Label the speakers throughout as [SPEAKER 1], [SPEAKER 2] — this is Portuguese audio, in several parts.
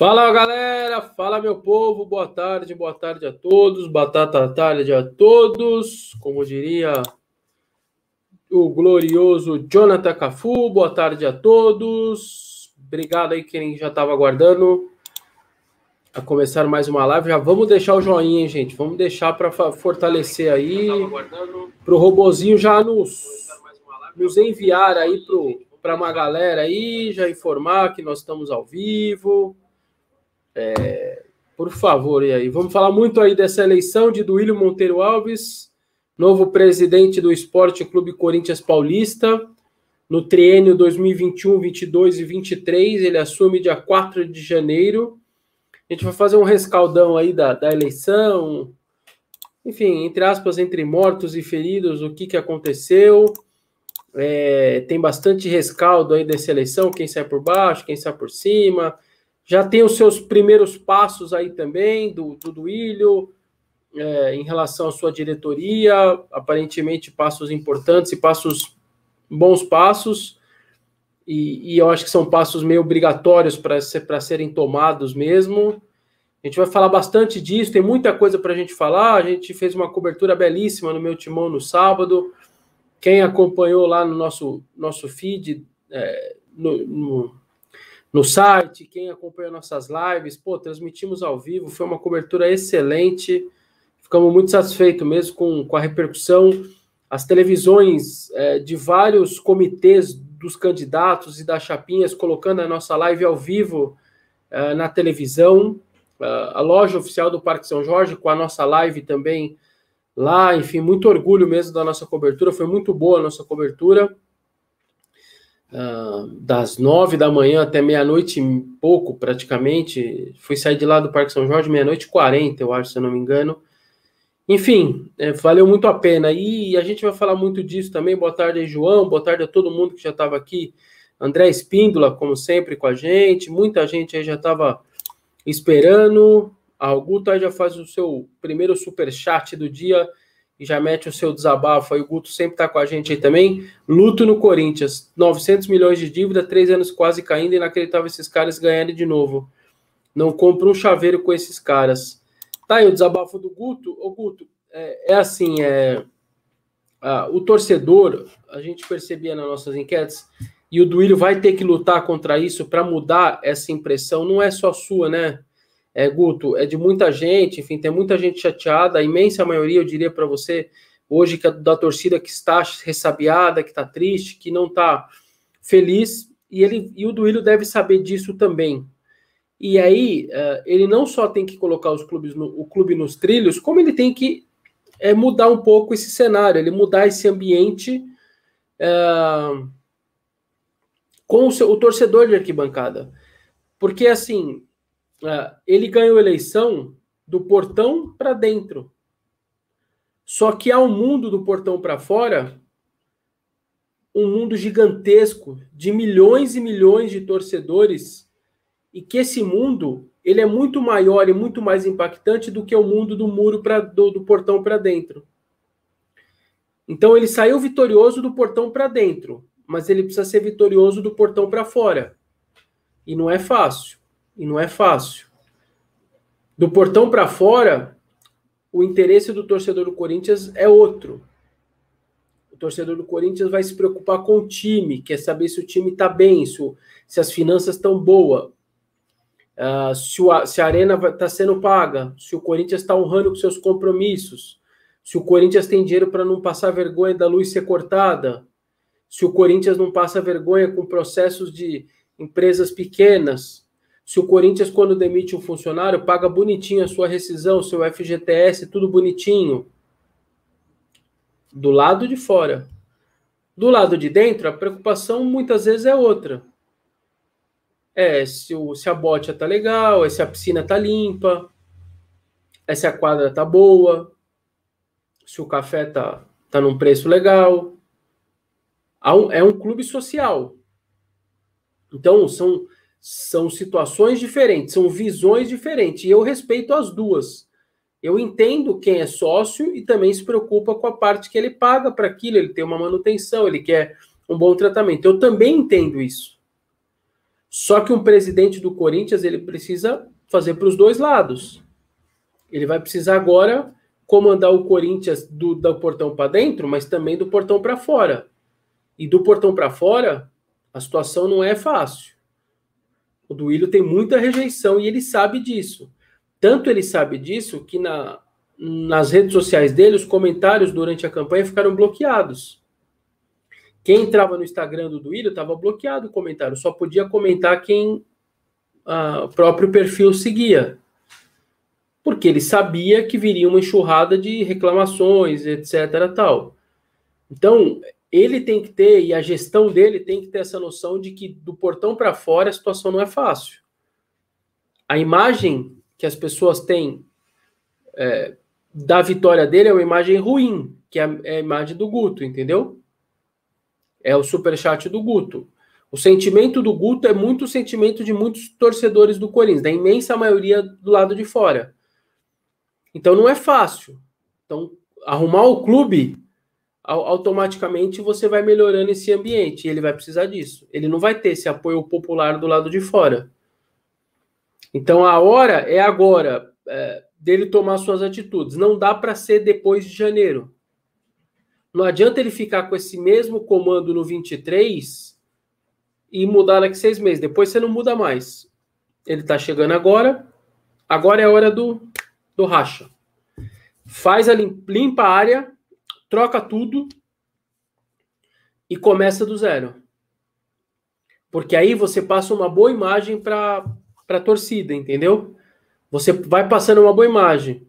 [SPEAKER 1] Fala galera, fala meu povo, boa tarde, boa tarde a todos, batata tarde a todos, como diria o glorioso Jonathan Cafu, boa tarde a todos, obrigado aí quem já estava aguardando a começar mais uma live, já vamos deixar o joinha, hein, gente, vamos deixar para fortalecer aí, para o robozinho já nos, nos enviar aí para uma galera aí, já informar que nós estamos ao vivo, é, por favor, e aí? Vamos falar muito aí dessa eleição de Duílio Monteiro Alves, novo presidente do Esporte Clube Corinthians Paulista, no triênio 2021, 22 e 23. Ele assume dia 4 de janeiro. A gente vai fazer um rescaldão aí da, da eleição, enfim, entre aspas, entre mortos e feridos, o que, que aconteceu. É, tem bastante rescaldo aí dessa eleição, quem sai por baixo, quem sai por cima já tem os seus primeiros passos aí também, do, do Duílio, é, em relação à sua diretoria, aparentemente passos importantes e passos, bons passos, e, e eu acho que são passos meio obrigatórios para ser, serem tomados mesmo. A gente vai falar bastante disso, tem muita coisa para a gente falar. A gente fez uma cobertura belíssima no meu timão no sábado. Quem acompanhou lá no nosso, nosso feed, é, no, no no site, quem acompanha nossas lives, pô, transmitimos ao vivo, foi uma cobertura excelente, ficamos muito satisfeitos mesmo com, com a repercussão. As televisões é, de vários comitês dos candidatos e das chapinhas colocando a nossa live ao vivo é, na televisão, é, a loja oficial do Parque São Jorge com a nossa live também lá, enfim, muito orgulho mesmo da nossa cobertura, foi muito boa a nossa cobertura. Uh, das nove da manhã até meia-noite e pouco, praticamente. Fui sair de lá do Parque São Jorge meia-noite e quarenta, eu acho, se eu não me engano. Enfim, é, valeu muito a pena. E a gente vai falar muito disso também. Boa tarde aí, João. Boa tarde a todo mundo que já estava aqui. André Espíndola, como sempre, com a gente. Muita gente aí já estava esperando. A Guta já faz o seu primeiro super chat do dia e já mete o seu desabafo aí. O Guto sempre está com a gente aí também. Luto no Corinthians. 900 milhões de dívida, três anos quase caindo. Inacreditável esses caras ganharem de novo. Não compra um chaveiro com esses caras. Tá aí o desabafo do Guto. Ô, Guto, é, é assim, é, o torcedor, a gente percebia nas nossas enquetes, e o Duílio vai ter que lutar contra isso para mudar essa impressão. Não é só sua, né? É, Guto, é de muita gente, enfim, tem muita gente chateada, a imensa maioria, eu diria para você, hoje, que é da torcida que está ressabiada, que está triste, que não está feliz, e, ele, e o Duílio deve saber disso também. E aí, uh, ele não só tem que colocar os clubes no, o clube nos trilhos, como ele tem que é, mudar um pouco esse cenário, ele mudar esse ambiente uh, com o, seu, o torcedor de arquibancada. Porque, assim, é, ele ganhou eleição do portão para dentro. Só que há um mundo do portão para fora, um mundo gigantesco de milhões e milhões de torcedores, e que esse mundo ele é muito maior e muito mais impactante do que o mundo do muro para do, do portão para dentro. Então ele saiu vitorioso do portão para dentro, mas ele precisa ser vitorioso do portão para fora. E não é fácil e não é fácil. Do portão para fora, o interesse do torcedor do Corinthians é outro. O torcedor do Corinthians vai se preocupar com o time, quer saber se o time está bem, se, se, as finanças estão boas, uh, se, o, se, a arena está sendo paga, se o Corinthians está honrando com seus compromissos, se o Corinthians tem dinheiro para não passar vergonha da luz ser cortada, se o Corinthians não passa vergonha com processos de empresas pequenas, se o Corinthians, quando demite um funcionário, paga bonitinho a sua rescisão, seu FGTS, tudo bonitinho. Do lado de fora. Do lado de dentro, a preocupação muitas vezes é outra. É se, o, se a bote tá legal, é se a piscina tá limpa, é se a quadra tá boa, se o café tá, tá num preço legal. É um clube social. Então, são são situações diferentes, são visões diferentes, e eu respeito as duas. Eu entendo quem é sócio e também se preocupa com a parte que ele paga para aquilo, ele tem uma manutenção, ele quer um bom tratamento. Eu também entendo isso. Só que um presidente do Corinthians ele precisa fazer para os dois lados. Ele vai precisar agora comandar o Corinthians do, do portão para dentro, mas também do portão para fora. E do portão para fora, a situação não é fácil. O Duílio tem muita rejeição e ele sabe disso. Tanto ele sabe disso que na, nas redes sociais dele, os comentários durante a campanha ficaram bloqueados. Quem entrava no Instagram do Duílio estava bloqueado o comentário, só podia comentar quem o próprio perfil seguia. Porque ele sabia que viria uma enxurrada de reclamações, etc. tal. Então, ele tem que ter, e a gestão dele tem que ter essa noção de que do portão para fora a situação não é fácil. A imagem que as pessoas têm é, da vitória dele é uma imagem ruim, que é a, é a imagem do Guto, entendeu? É o superchat do Guto. O sentimento do Guto é muito o sentimento de muitos torcedores do Corinthians, da imensa maioria do lado de fora. Então não é fácil. Então, arrumar o clube, automaticamente você vai melhorando esse ambiente. E ele vai precisar disso. Ele não vai ter esse apoio popular do lado de fora. Então a hora é agora é, dele tomar suas atitudes. Não dá para ser depois de janeiro. Não adianta ele ficar com esse mesmo comando no 23 e mudar daqui seis meses. Depois você não muda mais. Ele está chegando agora. Agora é a hora do, do racha. Faz a limpa a área, troca tudo e começa do zero. Porque aí você passa uma boa imagem para a torcida, entendeu? Você vai passando uma boa imagem.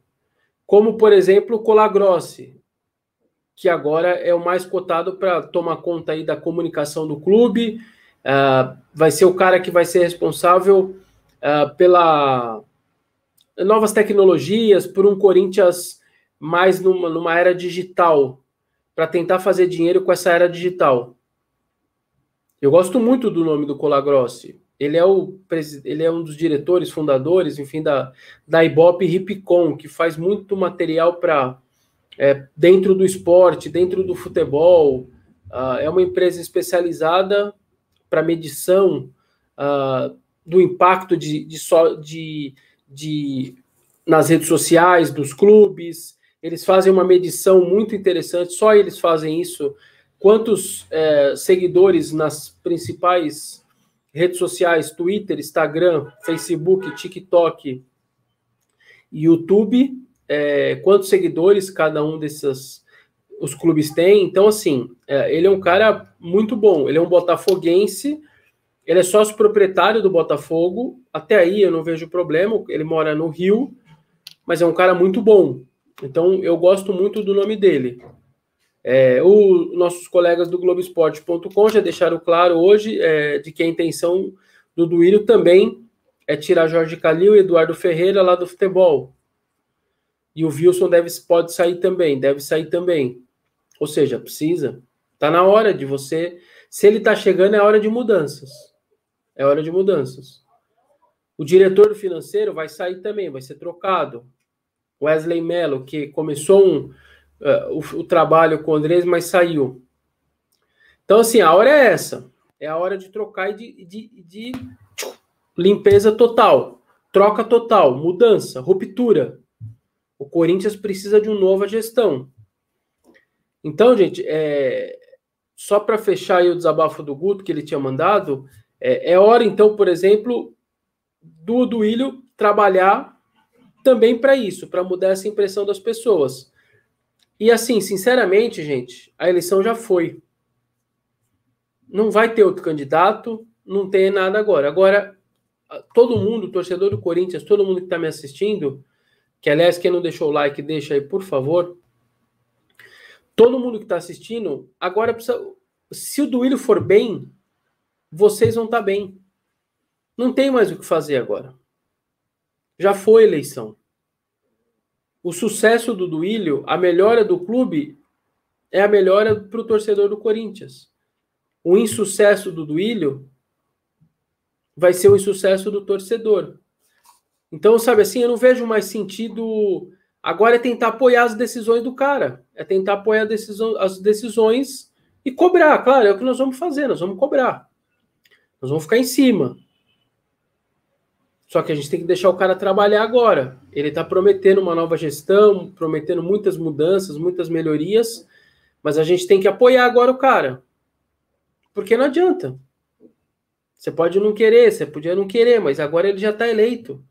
[SPEAKER 1] Como, por exemplo, o Colagrossi, que agora é o mais cotado para tomar conta aí da comunicação do clube. Uh, vai ser o cara que vai ser responsável uh, pela novas tecnologias, por um Corinthians mais numa, numa era digital, para tentar fazer dinheiro com essa era digital. Eu gosto muito do nome do Colagrossi. Ele é, o, ele é um dos diretores, fundadores, enfim, da, da Ibope Ripcom, que faz muito material para é, dentro do esporte, dentro do futebol. Uh, é uma empresa especializada para medição uh, do impacto de, de, de, de, nas redes sociais dos clubes. Eles fazem uma medição muito interessante, só eles fazem isso. Quantos é, seguidores nas principais redes sociais, Twitter, Instagram, Facebook, TikTok, YouTube, é, quantos seguidores cada um desses os clubes tem. Então, assim, é, ele é um cara muito bom. Ele é um botafoguense, ele é sócio proprietário do Botafogo. Até aí eu não vejo problema. Ele mora no Rio, mas é um cara muito bom. Então, eu gosto muito do nome dele. É, o, nossos colegas do Globoesporte.com já deixaram claro hoje é, de que a intenção do Duílio também é tirar Jorge Calil e Eduardo Ferreira lá do futebol. E o Wilson deve, pode sair também, deve sair também. Ou seja, precisa. Está na hora de você. Se ele está chegando, é hora de mudanças. É hora de mudanças. O diretor financeiro vai sair também, vai ser trocado. Wesley Mello, que começou um, uh, o, o, trabalho com o Andrés, mas saiu. Então, assim, a hora é essa. É a hora de trocar e de, de, de limpeza total. Troca total, mudança, ruptura. O Corinthians precisa de uma nova gestão. Então, gente, é, só para fechar o desabafo do Guto que ele tinha mandado, é, é hora, então, por exemplo, do Duílio trabalhar também para isso, para mudar essa impressão das pessoas. E assim, sinceramente, gente, a eleição já foi. Não vai ter outro candidato, não tem nada agora. Agora, todo mundo, torcedor do Corinthians, todo mundo que está me assistindo, que aliás, quem não deixou o like, deixa aí, por favor. Todo mundo que está assistindo, agora precisa. Se o Duílio for bem, vocês vão estar tá bem. Não tem mais o que fazer agora. Já foi eleição o sucesso do Duílio, a melhora do clube, é a melhora para o torcedor do Corinthians. O insucesso do Duílio vai ser o insucesso do torcedor. Então, sabe assim, eu não vejo mais sentido. Agora é tentar apoiar as decisões do cara. É tentar apoiar decisão, as decisões e cobrar. Claro, é o que nós vamos fazer, nós vamos cobrar. Nós vamos ficar em cima. Só que a gente tem que deixar o cara trabalhar agora. Ele está prometendo uma nova gestão, prometendo muitas mudanças, muitas melhorias, mas a gente tem que apoiar agora o cara. Porque não adianta. Você pode não querer, você podia não querer, mas agora ele já está eleito.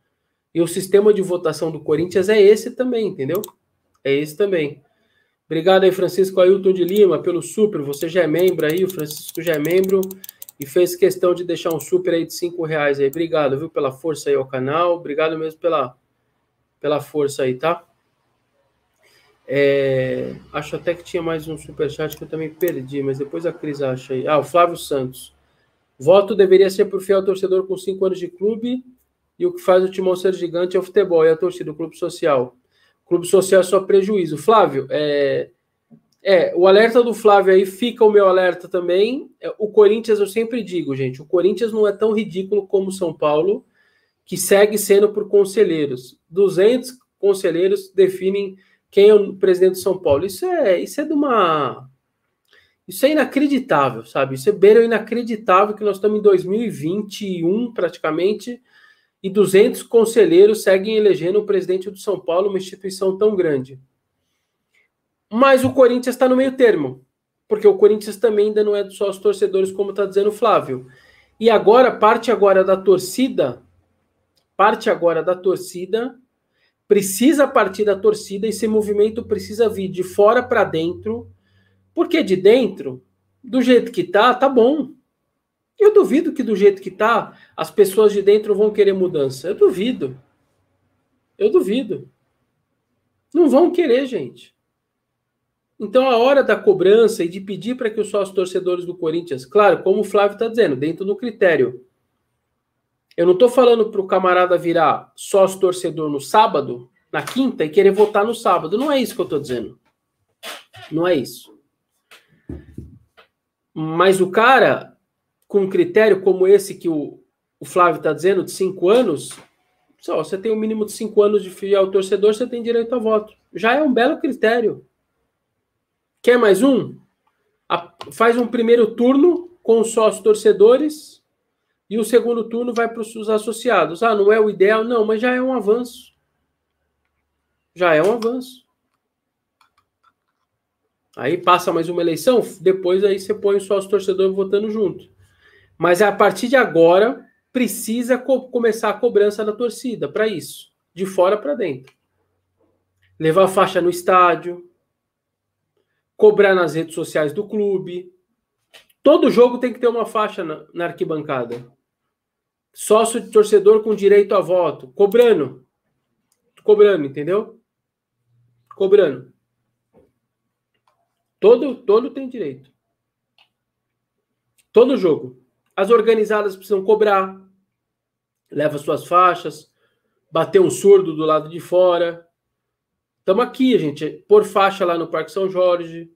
[SPEAKER 1] E o sistema de votação do Corinthians é esse também, entendeu? É esse também. Obrigado aí, Francisco Ailton de Lima, pelo super. Você já é membro aí, o Francisco já é membro e fez questão de deixar um super aí de cinco reais aí. Obrigado, viu, pela força aí ao canal. Obrigado mesmo pela, pela força aí, tá? É, acho até que tinha mais um super chat que eu também perdi, mas depois a Cris acha aí. Ah, o Flávio Santos. Voto deveria ser por fiel torcedor com cinco anos de clube e o que faz o timão ser gigante é o futebol e a torcida, o clube social. O clube social é só prejuízo. Flávio, é, é, o alerta do Flávio aí fica o meu alerta também. É, o Corinthians, eu sempre digo, gente, o Corinthians não é tão ridículo como o São Paulo, que segue sendo por conselheiros. 200 conselheiros definem quem é o presidente do São Paulo. Isso é, isso é de uma. Isso é inacreditável, sabe? Isso é beira inacreditável que nós estamos em 2021 praticamente e 200 conselheiros seguem elegendo o presidente do São Paulo, uma instituição tão grande. Mas o Corinthians está no meio termo, porque o Corinthians também ainda não é só os torcedores, como está dizendo o Flávio. E agora, parte agora da torcida, parte agora da torcida, precisa partir da torcida, esse movimento precisa vir de fora para dentro, porque de dentro, do jeito que tá, tá bom. Eu duvido que do jeito que tá, as pessoas de dentro vão querer mudança. Eu duvido. Eu duvido. Não vão querer, gente. Então, a hora da cobrança e de pedir para que os sócios torcedores do Corinthians, claro, como o Flávio está dizendo, dentro do critério. Eu não estou falando para o camarada virar sócio torcedor no sábado, na quinta, e querer votar no sábado. Não é isso que eu estou dizendo. Não é isso. Mas o cara, com um critério como esse que o, o Flávio está dizendo, de cinco anos, só você tem um mínimo de cinco anos de fiel torcedor, você tem direito a voto. Já é um belo critério. Quer mais um? faz um primeiro turno com os sócios torcedores e o segundo turno vai para os associados. Ah, não é o ideal? Não, mas já é um avanço. Já é um avanço. Aí passa mais uma eleição, depois aí você põe o sócio torcedor votando junto. Mas a partir de agora precisa co começar a cobrança da torcida para isso, de fora para dentro. Levar faixa no estádio, cobrar nas redes sociais do clube. Todo jogo tem que ter uma faixa na, na arquibancada. Sócio de torcedor com direito a voto, cobrando. Cobrando, entendeu? Cobrando. Todo, todo tem direito. Todo jogo. As organizadas precisam cobrar. Leva suas faixas. Bater um surdo do lado de fora. Estamos aqui, gente, por faixa lá no Parque São Jorge.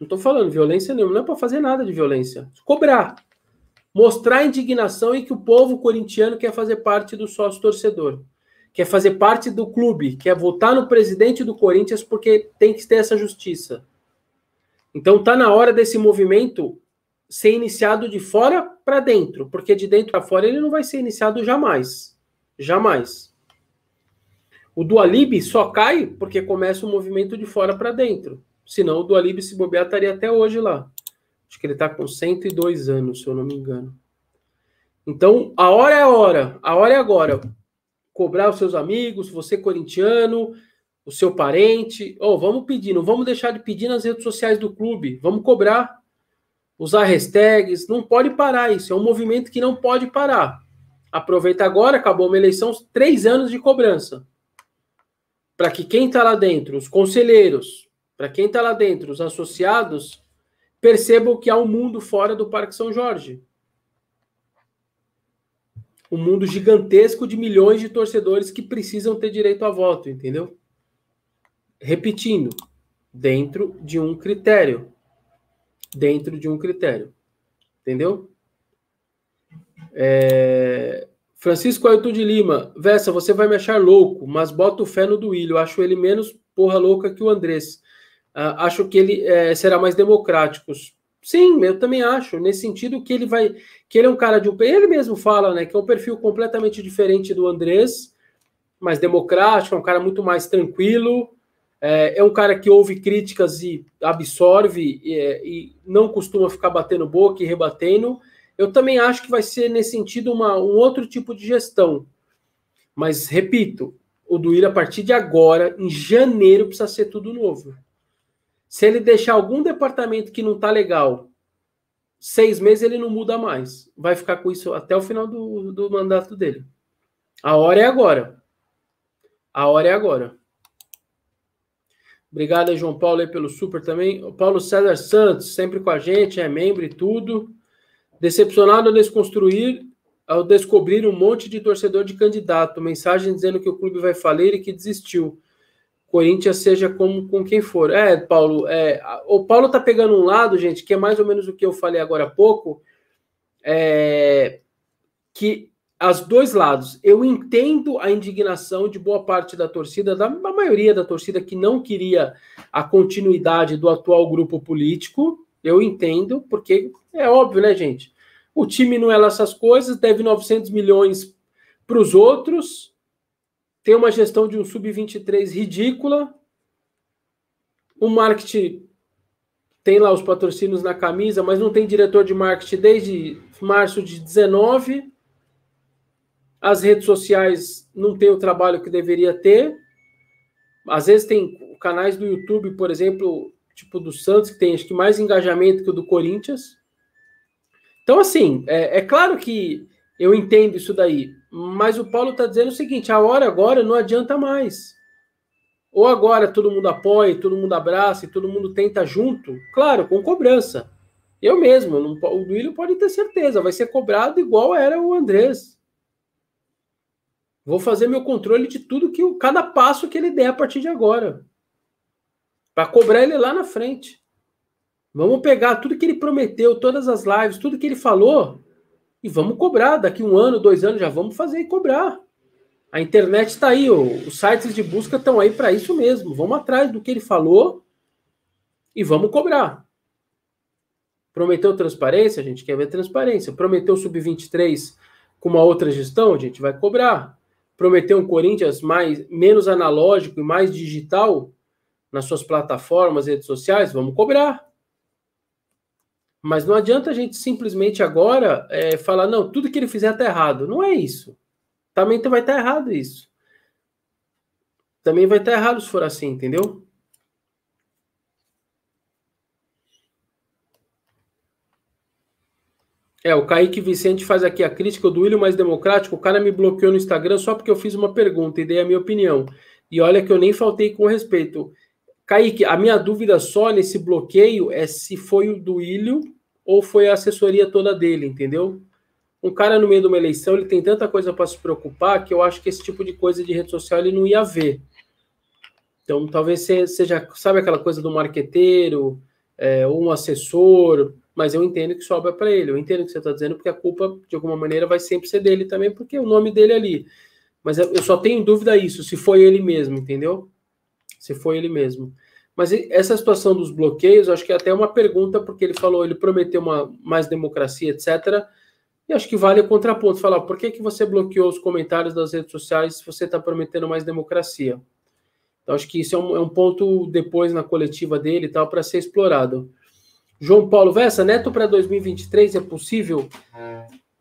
[SPEAKER 1] Não estou falando violência nenhuma, não é para fazer nada de violência. Cobrar. Mostrar indignação e que o povo corintiano quer fazer parte do sócio torcedor. Quer fazer parte do clube, quer votar no presidente do Corinthians porque tem que ter essa justiça. Então tá na hora desse movimento ser iniciado de fora para dentro, porque de dentro para fora ele não vai ser iniciado jamais. Jamais. O Dualib só cai porque começa o movimento de fora para dentro. Senão o Dualib, se bobear, estaria até hoje lá. Acho que ele está com 102 anos, se eu não me engano. Então, a hora é a hora. A hora é agora. Cobrar os seus amigos, você corintiano, o seu parente. Oh, vamos pedir, não vamos deixar de pedir nas redes sociais do clube. Vamos cobrar. Usar hashtags. Não pode parar isso. É um movimento que não pode parar. Aproveita agora, acabou uma eleição, três anos de cobrança para que quem está lá dentro, os conselheiros, para quem está lá dentro, os associados, percebam que há um mundo fora do Parque São Jorge. Um mundo gigantesco de milhões de torcedores que precisam ter direito a voto, entendeu? Repetindo, dentro de um critério. Dentro de um critério. Entendeu? É... Francisco Ailton de Lima, Vessa, você vai me achar louco, mas boto fé no Duílio. Acho ele menos porra louca que o Andrés. Uh, acho que ele é, será mais democrático. Sim, eu também acho, nesse sentido que ele vai, que ele é um cara de um, ele mesmo fala, né, que é um perfil completamente diferente do Andrés, mais democrático, é um cara muito mais tranquilo, é, é um cara que ouve críticas e absorve e, é, e, não costuma ficar batendo boca e rebatendo. Eu também acho que vai ser nesse sentido uma, um outro tipo de gestão. Mas repito, o Duílio a partir de agora, em janeiro, precisa ser tudo novo. Se ele deixar algum departamento que não está legal, seis meses ele não muda mais. Vai ficar com isso até o final do, do mandato dele. A hora é agora. A hora é agora. Obrigado, João Paulo, aí pelo super também. O Paulo César Santos, sempre com a gente, é membro e tudo. Decepcionado ao desconstruir, ao descobrir um monte de torcedor de candidato. Mensagem dizendo que o clube vai falir e que desistiu. Corinthians seja como com quem for. É, Paulo, é, o Paulo tá pegando um lado, gente, que é mais ou menos o que eu falei agora há pouco, é, que as dois lados. Eu entendo a indignação de boa parte da torcida, da maioria da torcida que não queria a continuidade do atual grupo político. Eu entendo, porque é óbvio, né, gente? O time não é lá essas coisas, deve 900 milhões para os outros tem uma gestão de um sub-23 ridícula. O marketing tem lá os patrocínios na camisa, mas não tem diretor de marketing desde março de 19. As redes sociais não têm o trabalho que deveria ter. Às vezes tem canais do YouTube, por exemplo, tipo do Santos, que tem acho que mais engajamento que o do Corinthians. Então, assim, é, é claro que eu entendo isso daí. Mas o Paulo está dizendo o seguinte: a hora agora não adianta mais. Ou agora todo mundo apoia, todo mundo abraça e todo mundo tenta junto, claro, com cobrança. Eu mesmo, não, o Duílio pode ter certeza, vai ser cobrado igual era o Andrés. Vou fazer meu controle de tudo que cada passo que ele der a partir de agora. Para cobrar ele lá na frente. Vamos pegar tudo que ele prometeu, todas as lives, tudo que ele falou, e vamos cobrar. Daqui um ano, dois anos, já vamos fazer e cobrar. A internet está aí, os sites de busca estão aí para isso mesmo. Vamos atrás do que ele falou e vamos cobrar. Prometeu transparência, a gente quer ver transparência. Prometeu sub-23 com uma outra gestão, a gente vai cobrar. Prometeu um Corinthians mais menos analógico e mais digital nas suas plataformas, redes sociais, vamos cobrar. Mas não adianta a gente simplesmente agora é, falar, não, tudo que ele fizer está errado. Não é isso. Também vai estar tá errado isso. Também vai estar tá errado se for assim, entendeu? É, o Kaique Vicente faz aqui a crítica do William mais democrático. O cara me bloqueou no Instagram só porque eu fiz uma pergunta e dei a minha opinião. E olha que eu nem faltei com respeito. Kaique, a minha dúvida só nesse bloqueio é se foi o do Ilho ou foi a assessoria toda dele, entendeu? Um cara no meio de uma eleição, ele tem tanta coisa para se preocupar que eu acho que esse tipo de coisa de rede social ele não ia ver. Então, talvez seja, sabe aquela coisa do marqueteiro, é, ou um assessor, mas eu entendo que sobra para ele. Eu entendo o que você está dizendo, porque a culpa, de alguma maneira, vai sempre ser dele também, porque o nome dele é ali. Mas eu só tenho dúvida isso, se foi ele mesmo, entendeu? Se foi ele mesmo. Mas essa situação dos bloqueios, acho que é até uma pergunta, porque ele falou, ele prometeu uma mais democracia, etc. E acho que vale o contraponto, falar por que, que você bloqueou os comentários das redes sociais se você está prometendo mais democracia? Então, acho que isso é um, é um ponto depois na coletiva dele e tal, para ser explorado. João Paulo Vessa, neto para 2023 é possível?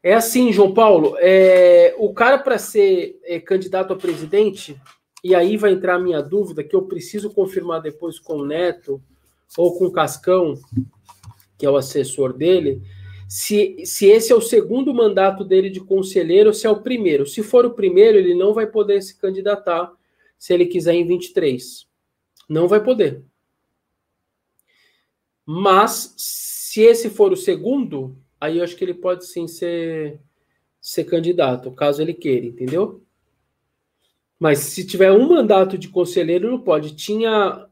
[SPEAKER 1] É assim, João Paulo. É, o cara para ser é, candidato a presidente, e aí vai entrar a minha dúvida, que eu preciso confirmar depois com o Neto ou com o Cascão, que é o assessor dele, se, se esse é o segundo mandato dele de conselheiro ou se é o primeiro. Se for o primeiro, ele não vai poder se candidatar se ele quiser em 23. Não vai poder. Mas, se esse for o segundo, aí eu acho que ele pode sim ser, ser candidato, caso ele queira, entendeu? Mas se tiver um mandato de conselheiro, não pode. Tinha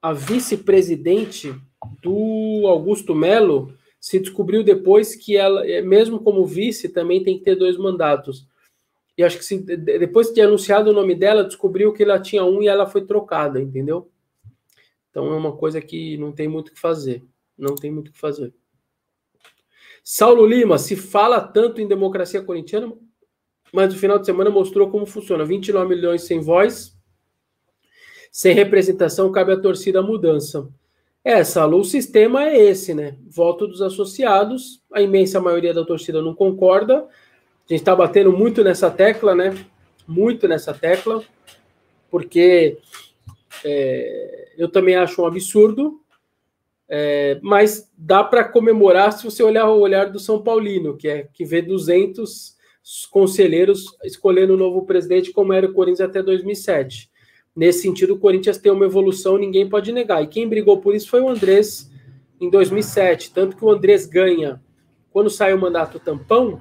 [SPEAKER 1] a vice-presidente do Augusto Melo, se descobriu depois que ela, é, mesmo como vice, também tem que ter dois mandatos. E acho que se, depois de anunciado o nome dela, descobriu que ela tinha um e ela foi trocada, entendeu? Então é uma coisa que não tem muito o que fazer. Não tem muito o que fazer. Saulo Lima, se fala tanto em democracia corintiana, mas no final de semana mostrou como funciona. 29 milhões sem voz, sem representação, cabe à torcida a mudança. É, Saulo, o sistema é esse, né? Voto dos associados, a imensa maioria da torcida não concorda. A gente está batendo muito nessa tecla, né? Muito nessa tecla, porque é, eu também acho um absurdo é, mas dá para comemorar se você olhar o olhar do São Paulino, que é que vê 200 conselheiros escolhendo o novo presidente, como era o Corinthians até 2007. Nesse sentido, o Corinthians tem uma evolução, ninguém pode negar. E quem brigou por isso foi o Andrés em 2007. Tanto que o Andrés ganha quando sai o mandato tampão,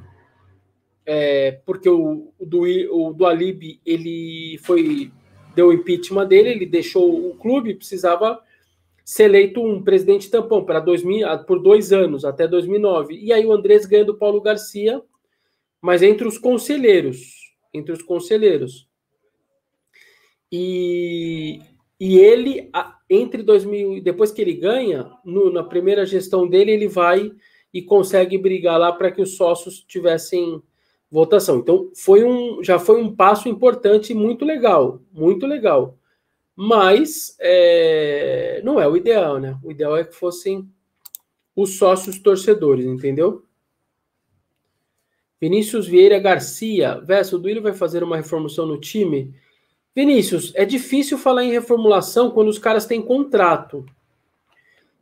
[SPEAKER 1] é, porque o, o, do, o do Alib ele foi deu impeachment dele, ele deixou o clube, precisava ser eleito um presidente tampão para 2000, ah, por dois anos, até 2009. E aí o Andrés ganha do Paulo Garcia, mas entre os conselheiros, entre os conselheiros. E, e ele, entre 2000, depois que ele ganha, no, na primeira gestão dele, ele vai e consegue brigar lá para que os sócios tivessem votação. Então, foi um, já foi um passo importante, muito legal, muito legal mas é, não é o ideal, né? O ideal é que fossem os sócios torcedores, entendeu? Vinícius Vieira Garcia, Verso, o vai fazer uma reformulação no time? Vinícius, é difícil falar em reformulação quando os caras têm contrato.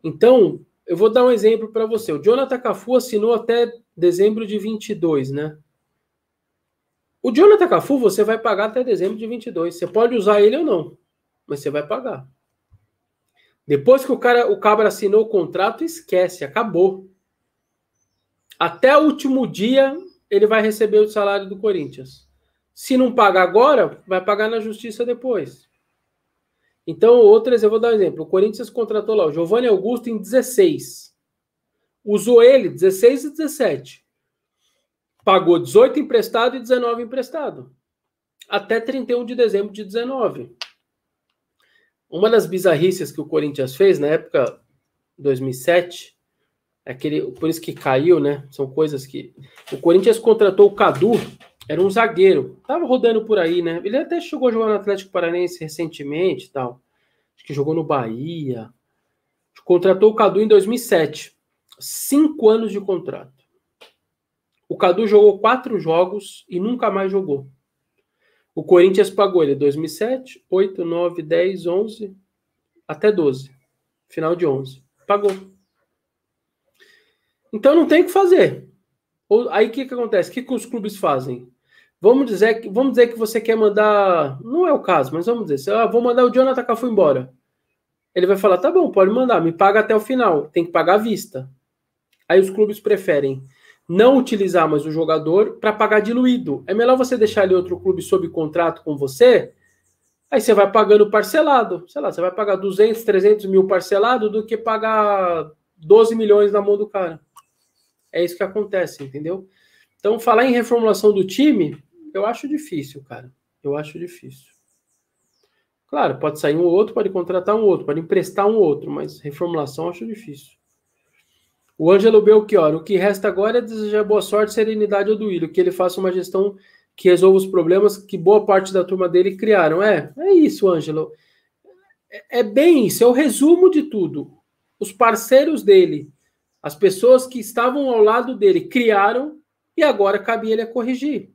[SPEAKER 1] Então, eu vou dar um exemplo para você. O Jonathan Cafu assinou até dezembro de 22, né? O Jonathan Cafu você vai pagar até dezembro de 22. Você pode usar ele ou não mas você vai pagar. Depois que o cara, o cabra assinou o contrato, esquece, acabou. Até o último dia ele vai receber o salário do Corinthians. Se não pagar agora, vai pagar na justiça depois. Então, outras, eu vou dar um exemplo. O Corinthians contratou lá o Giovanni Augusto em 16. Usou ele 16 e 17. Pagou 18 emprestado e 19 emprestado. Até 31 de dezembro de 19. Uma das bizarrices que o Corinthians fez na época 2007, é aquele, por isso que caiu, né? São coisas que o Corinthians contratou o Cadu, era um zagueiro, tava rodando por aí, né? Ele até chegou a jogar no Atlético Paranaense recentemente, tal. Acho que jogou no Bahia. Contratou o Cadu em 2007, cinco anos de contrato. O Cadu jogou quatro jogos e nunca mais jogou. O Corinthians pagou ele 2007, 8, 9, 10, 11, até 12. Final de 11. Pagou. Então não tem o que fazer. Aí o que, que acontece? O que, que os clubes fazem? Vamos dizer, que, vamos dizer que você quer mandar. Não é o caso, mas vamos dizer. Ah, vou mandar o Jonathan Cafu embora. Ele vai falar: tá bom, pode mandar, me paga até o final. Tem que pagar à vista. Aí os clubes preferem não utilizar mais o jogador para pagar diluído. É melhor você deixar ali outro clube sob contrato com você, aí você vai pagando parcelado. Sei lá, você vai pagar 200, 300 mil parcelado do que pagar 12 milhões na mão do cara. É isso que acontece, entendeu? Então, falar em reformulação do time, eu acho difícil, cara. Eu acho difícil. Claro, pode sair um outro, pode contratar um outro, pode emprestar um outro, mas reformulação acho difícil. O Ângelo Belchior, o que resta agora é desejar boa sorte, serenidade ao Duílio, que ele faça uma gestão que resolva os problemas que boa parte da turma dele criaram. É, é isso, Ângelo. É, é bem isso, é o resumo de tudo. Os parceiros dele, as pessoas que estavam ao lado dele, criaram e agora cabe ele a corrigir.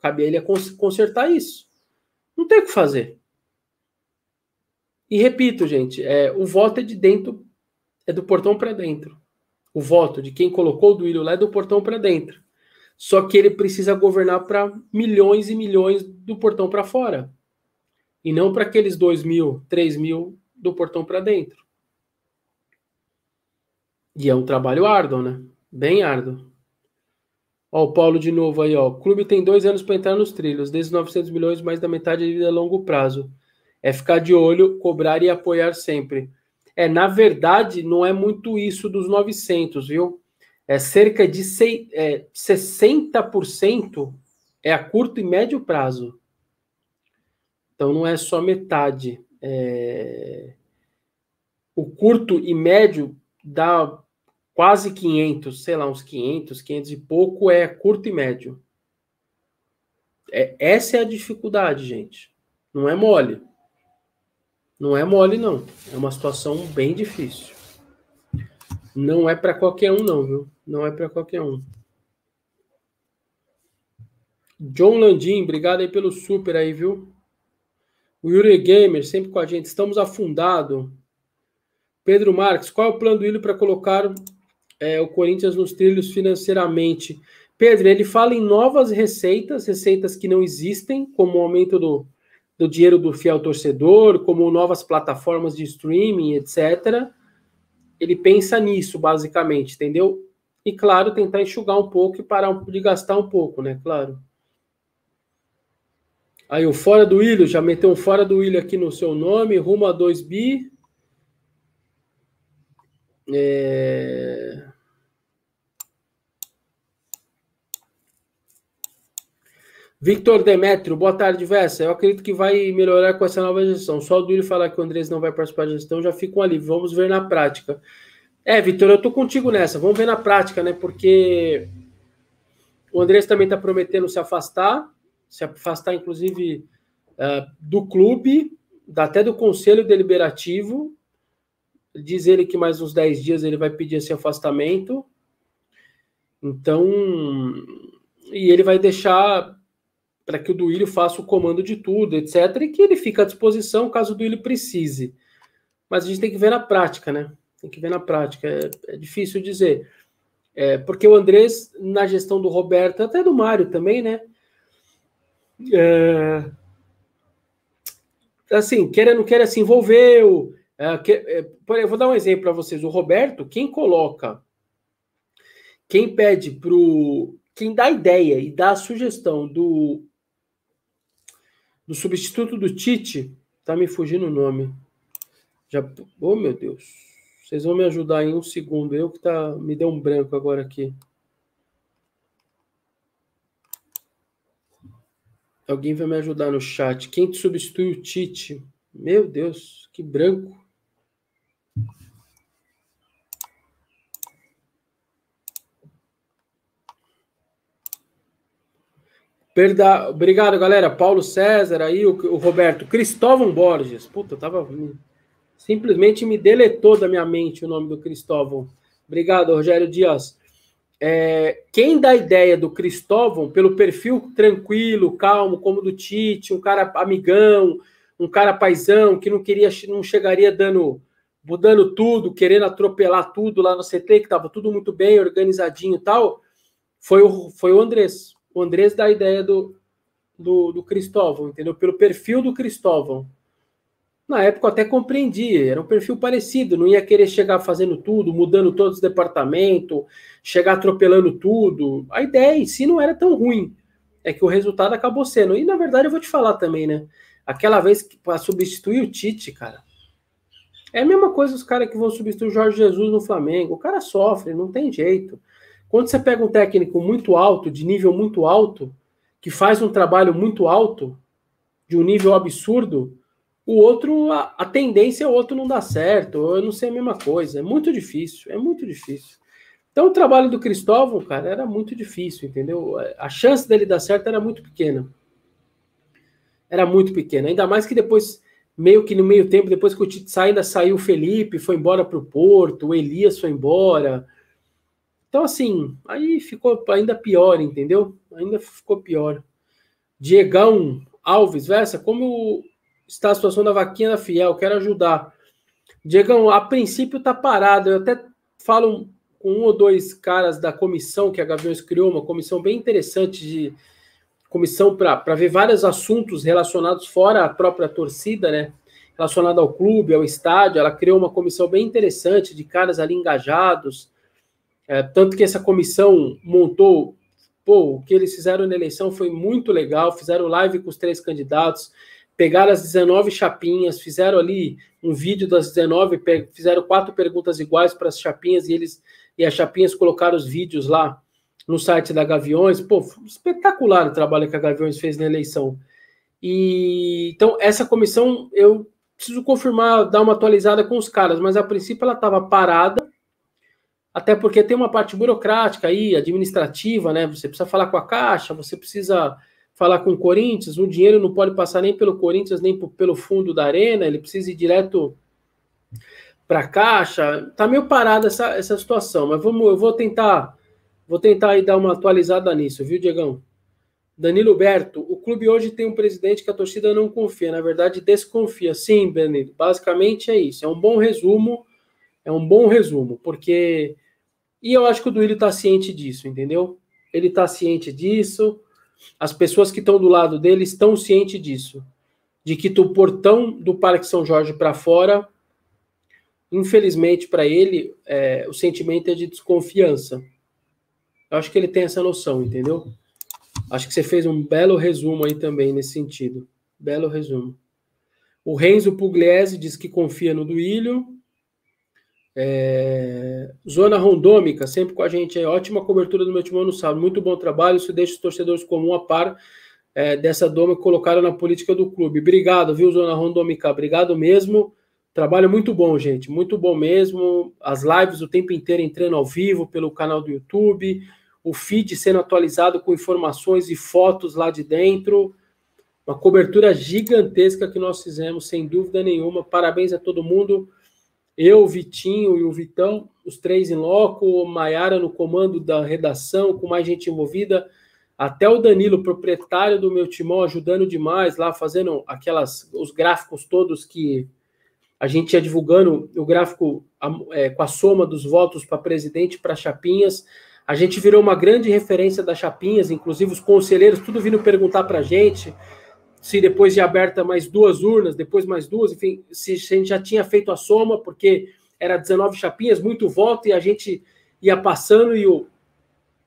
[SPEAKER 1] Cabe ele a consertar isso. Não tem o que fazer. E repito, gente, é, o voto é de dentro, é do portão para dentro o voto de quem colocou o Duílio lá é do portão para dentro. Só que ele precisa governar para milhões e milhões do portão para fora. E não para aqueles 2 mil, 3 mil do portão para dentro. E é um trabalho árduo, né? Bem árduo. Ó, o Paulo de novo aí, ó. O clube tem dois anos para entrar nos trilhos. Desses 900 milhões, mais da metade de vida a longo prazo. É ficar de olho, cobrar e apoiar sempre. É, na verdade, não é muito isso dos 900, viu? É cerca de sei, é, 60% é a curto e médio prazo. Então não é só metade. É... O curto e médio dá quase 500, sei lá, uns 500, 500 e pouco é curto e médio. É, essa é a dificuldade, gente. Não é mole. Não é mole, não. É uma situação bem difícil. Não é para qualquer um, não, viu? Não é para qualquer um. John Landim, obrigado aí pelo super aí, viu? O Yuri Gamer, sempre com a gente. Estamos afundado. Pedro Marques, qual é o plano do Willian para colocar é, o Corinthians nos trilhos financeiramente? Pedro, ele fala em novas receitas, receitas que não existem, como o aumento do, do dinheiro do fiel torcedor, como novas plataformas de streaming, etc. Ele pensa nisso, basicamente, entendeu? E, claro, tentar enxugar um pouco e parar de gastar um pouco, né? Claro. Aí o fora do ilho, já meteu um fora do ilho aqui no seu nome, rumo a 2 bi. É... Victor Demetrio, boa tarde, Vessa. Eu acredito que vai melhorar com essa nova gestão. Só o Duílio falar que o Andrés não vai participar da gestão, já fica um alívio. Vamos ver na prática. É, Victor, eu tô contigo nessa. Vamos ver na prática, né? Porque o Andrés também está prometendo se afastar, se afastar, inclusive, uh, do clube, até do conselho deliberativo. Diz ele que mais uns 10 dias ele vai pedir esse afastamento. Então, e ele vai deixar para que o Duílio faça o comando de tudo, etc. E que ele fique à disposição caso o Duílio precise. Mas a gente tem que ver na prática, né? Tem que ver na prática. É, é difícil dizer. É, porque o Andrés, na gestão do Roberto, até do Mário também, né? É, assim, quer não quer, se envolveu. É, é, eu vou dar um exemplo para vocês. O Roberto, quem coloca, quem pede para quem dá a ideia e dá a sugestão do do substituto do Tite, tá me fugindo o nome. Já, oh meu Deus. Vocês vão me ajudar em um segundo. Eu que tá me deu um branco agora aqui. Alguém vai me ajudar no chat. Quem substitui o Tite? Meu Deus, que branco. Perda... Obrigado, galera. Paulo César aí, o, o Roberto. Cristóvão Borges. Puta, tava. Simplesmente me deletou da minha mente o nome do Cristóvão. Obrigado, Rogério Dias. É, quem dá a ideia do Cristóvão, pelo perfil tranquilo, calmo, como do Tite, um cara amigão, um cara paisão, que não queria, não chegaria dando, mudando tudo, querendo atropelar tudo lá no CT, que estava tudo muito bem, organizadinho e tal, foi o, foi o Andrés o Andrés dá a ideia do, do, do Cristóvão, entendeu? Pelo perfil do Cristóvão. Na época eu até compreendi, era um perfil parecido, não ia querer chegar fazendo tudo, mudando todos os departamentos, chegar atropelando tudo. A ideia em si não era tão ruim, é que o resultado acabou sendo. E na verdade eu vou te falar também, né? Aquela vez para substituir o Tite, cara, é a mesma coisa os caras que vão substituir o Jorge Jesus no Flamengo. O cara sofre, não tem jeito. Quando você pega um técnico muito alto, de nível muito alto, que faz um trabalho muito alto, de um nível absurdo, o outro, a, a tendência é o outro não dar certo, eu não sei a mesma coisa. É muito difícil, é muito difícil. Então o trabalho do Cristóvão, cara, era muito difícil, entendeu? A chance dele dar certo era muito pequena. Era muito pequena. Ainda mais que depois, meio que no meio tempo, depois que o Tite ainda saiu o Felipe, foi embora para o Porto, o Elias foi embora. Então, assim, aí ficou ainda pior, entendeu? Ainda ficou pior. Diegão Alves, Versa, como está a situação da vaquinha da Fiel? Quero ajudar. Diegão, a princípio tá parado. Eu até falo com um ou dois caras da comissão que a Gaviões criou, uma comissão bem interessante de comissão para ver vários assuntos relacionados fora a própria torcida, né? Relacionado ao clube, ao estádio. Ela criou uma comissão bem interessante de caras ali engajados é, tanto que essa comissão montou, pô, o que eles fizeram na eleição foi muito legal, fizeram live com os três candidatos, pegaram as 19 chapinhas, fizeram ali um vídeo das 19, fizeram quatro perguntas iguais para as chapinhas e eles e as chapinhas colocaram os vídeos lá no site da Gaviões. Pô, espetacular o trabalho que a Gaviões fez na eleição. E então essa comissão eu preciso confirmar, dar uma atualizada com os caras, mas a princípio ela estava parada Até porque tem uma parte burocrática aí, administrativa, né? Você precisa falar com a Caixa, você precisa falar com o Corinthians, o dinheiro não pode passar nem pelo Corinthians, nem pelo fundo da arena, ele precisa ir direto para a Caixa. Tá meio parada essa, essa situação, mas vamos, eu vou tentar, vou tentar aí dar uma atualizada nisso, viu, Diegão? Danilo Berto, o clube hoje tem um presidente que a torcida não confia, na verdade desconfia. Sim, Danilo, basicamente é isso. É um bom resumo, é um bom resumo, porque. E eu acho que o Duílio está ciente disso, entendeu? Ele está ciente disso, as pessoas que estão do lado dele estão cientes disso. De que do portão do Parque São Jorge para fora, infelizmente para ele, é, o sentimento é de desconfiança. Eu acho que ele tem essa noção, entendeu? Acho que você fez um belo resumo aí também nesse sentido. Belo resumo. O Renzo Pugliese diz que confia no Duílio. É... Zona Rondômica, sempre com a gente aí. Ótima cobertura do meu timão no sábado. Muito bom trabalho. Isso deixa os torcedores comum a par é, dessa doma que colocaram na política do clube. Obrigado, viu, Zona Rondômica? Obrigado mesmo. Trabalho muito bom, gente. Muito bom mesmo. As lives o tempo inteiro entrando ao vivo pelo canal do YouTube o feed sendo atualizado com informações e fotos lá de dentro. Uma cobertura gigantesca que nós fizemos, sem dúvida nenhuma. Parabéns a todo mundo. Eu, Vitinho e o Vitão, os três em loco, Maiara no comando da redação, com mais gente envolvida, até o Danilo, proprietário do meu timão, ajudando demais lá, fazendo aquelas os gráficos todos que a gente ia divulgando, o gráfico é, com a soma dos votos para presidente para Chapinhas. A gente virou uma grande referência das chapinhas, inclusive os conselheiros, tudo vindo perguntar para a gente se depois de aberta mais duas urnas, depois mais duas, enfim, se a gente já tinha feito a soma, porque era 19 chapinhas, muito voto, e a gente ia passando e o,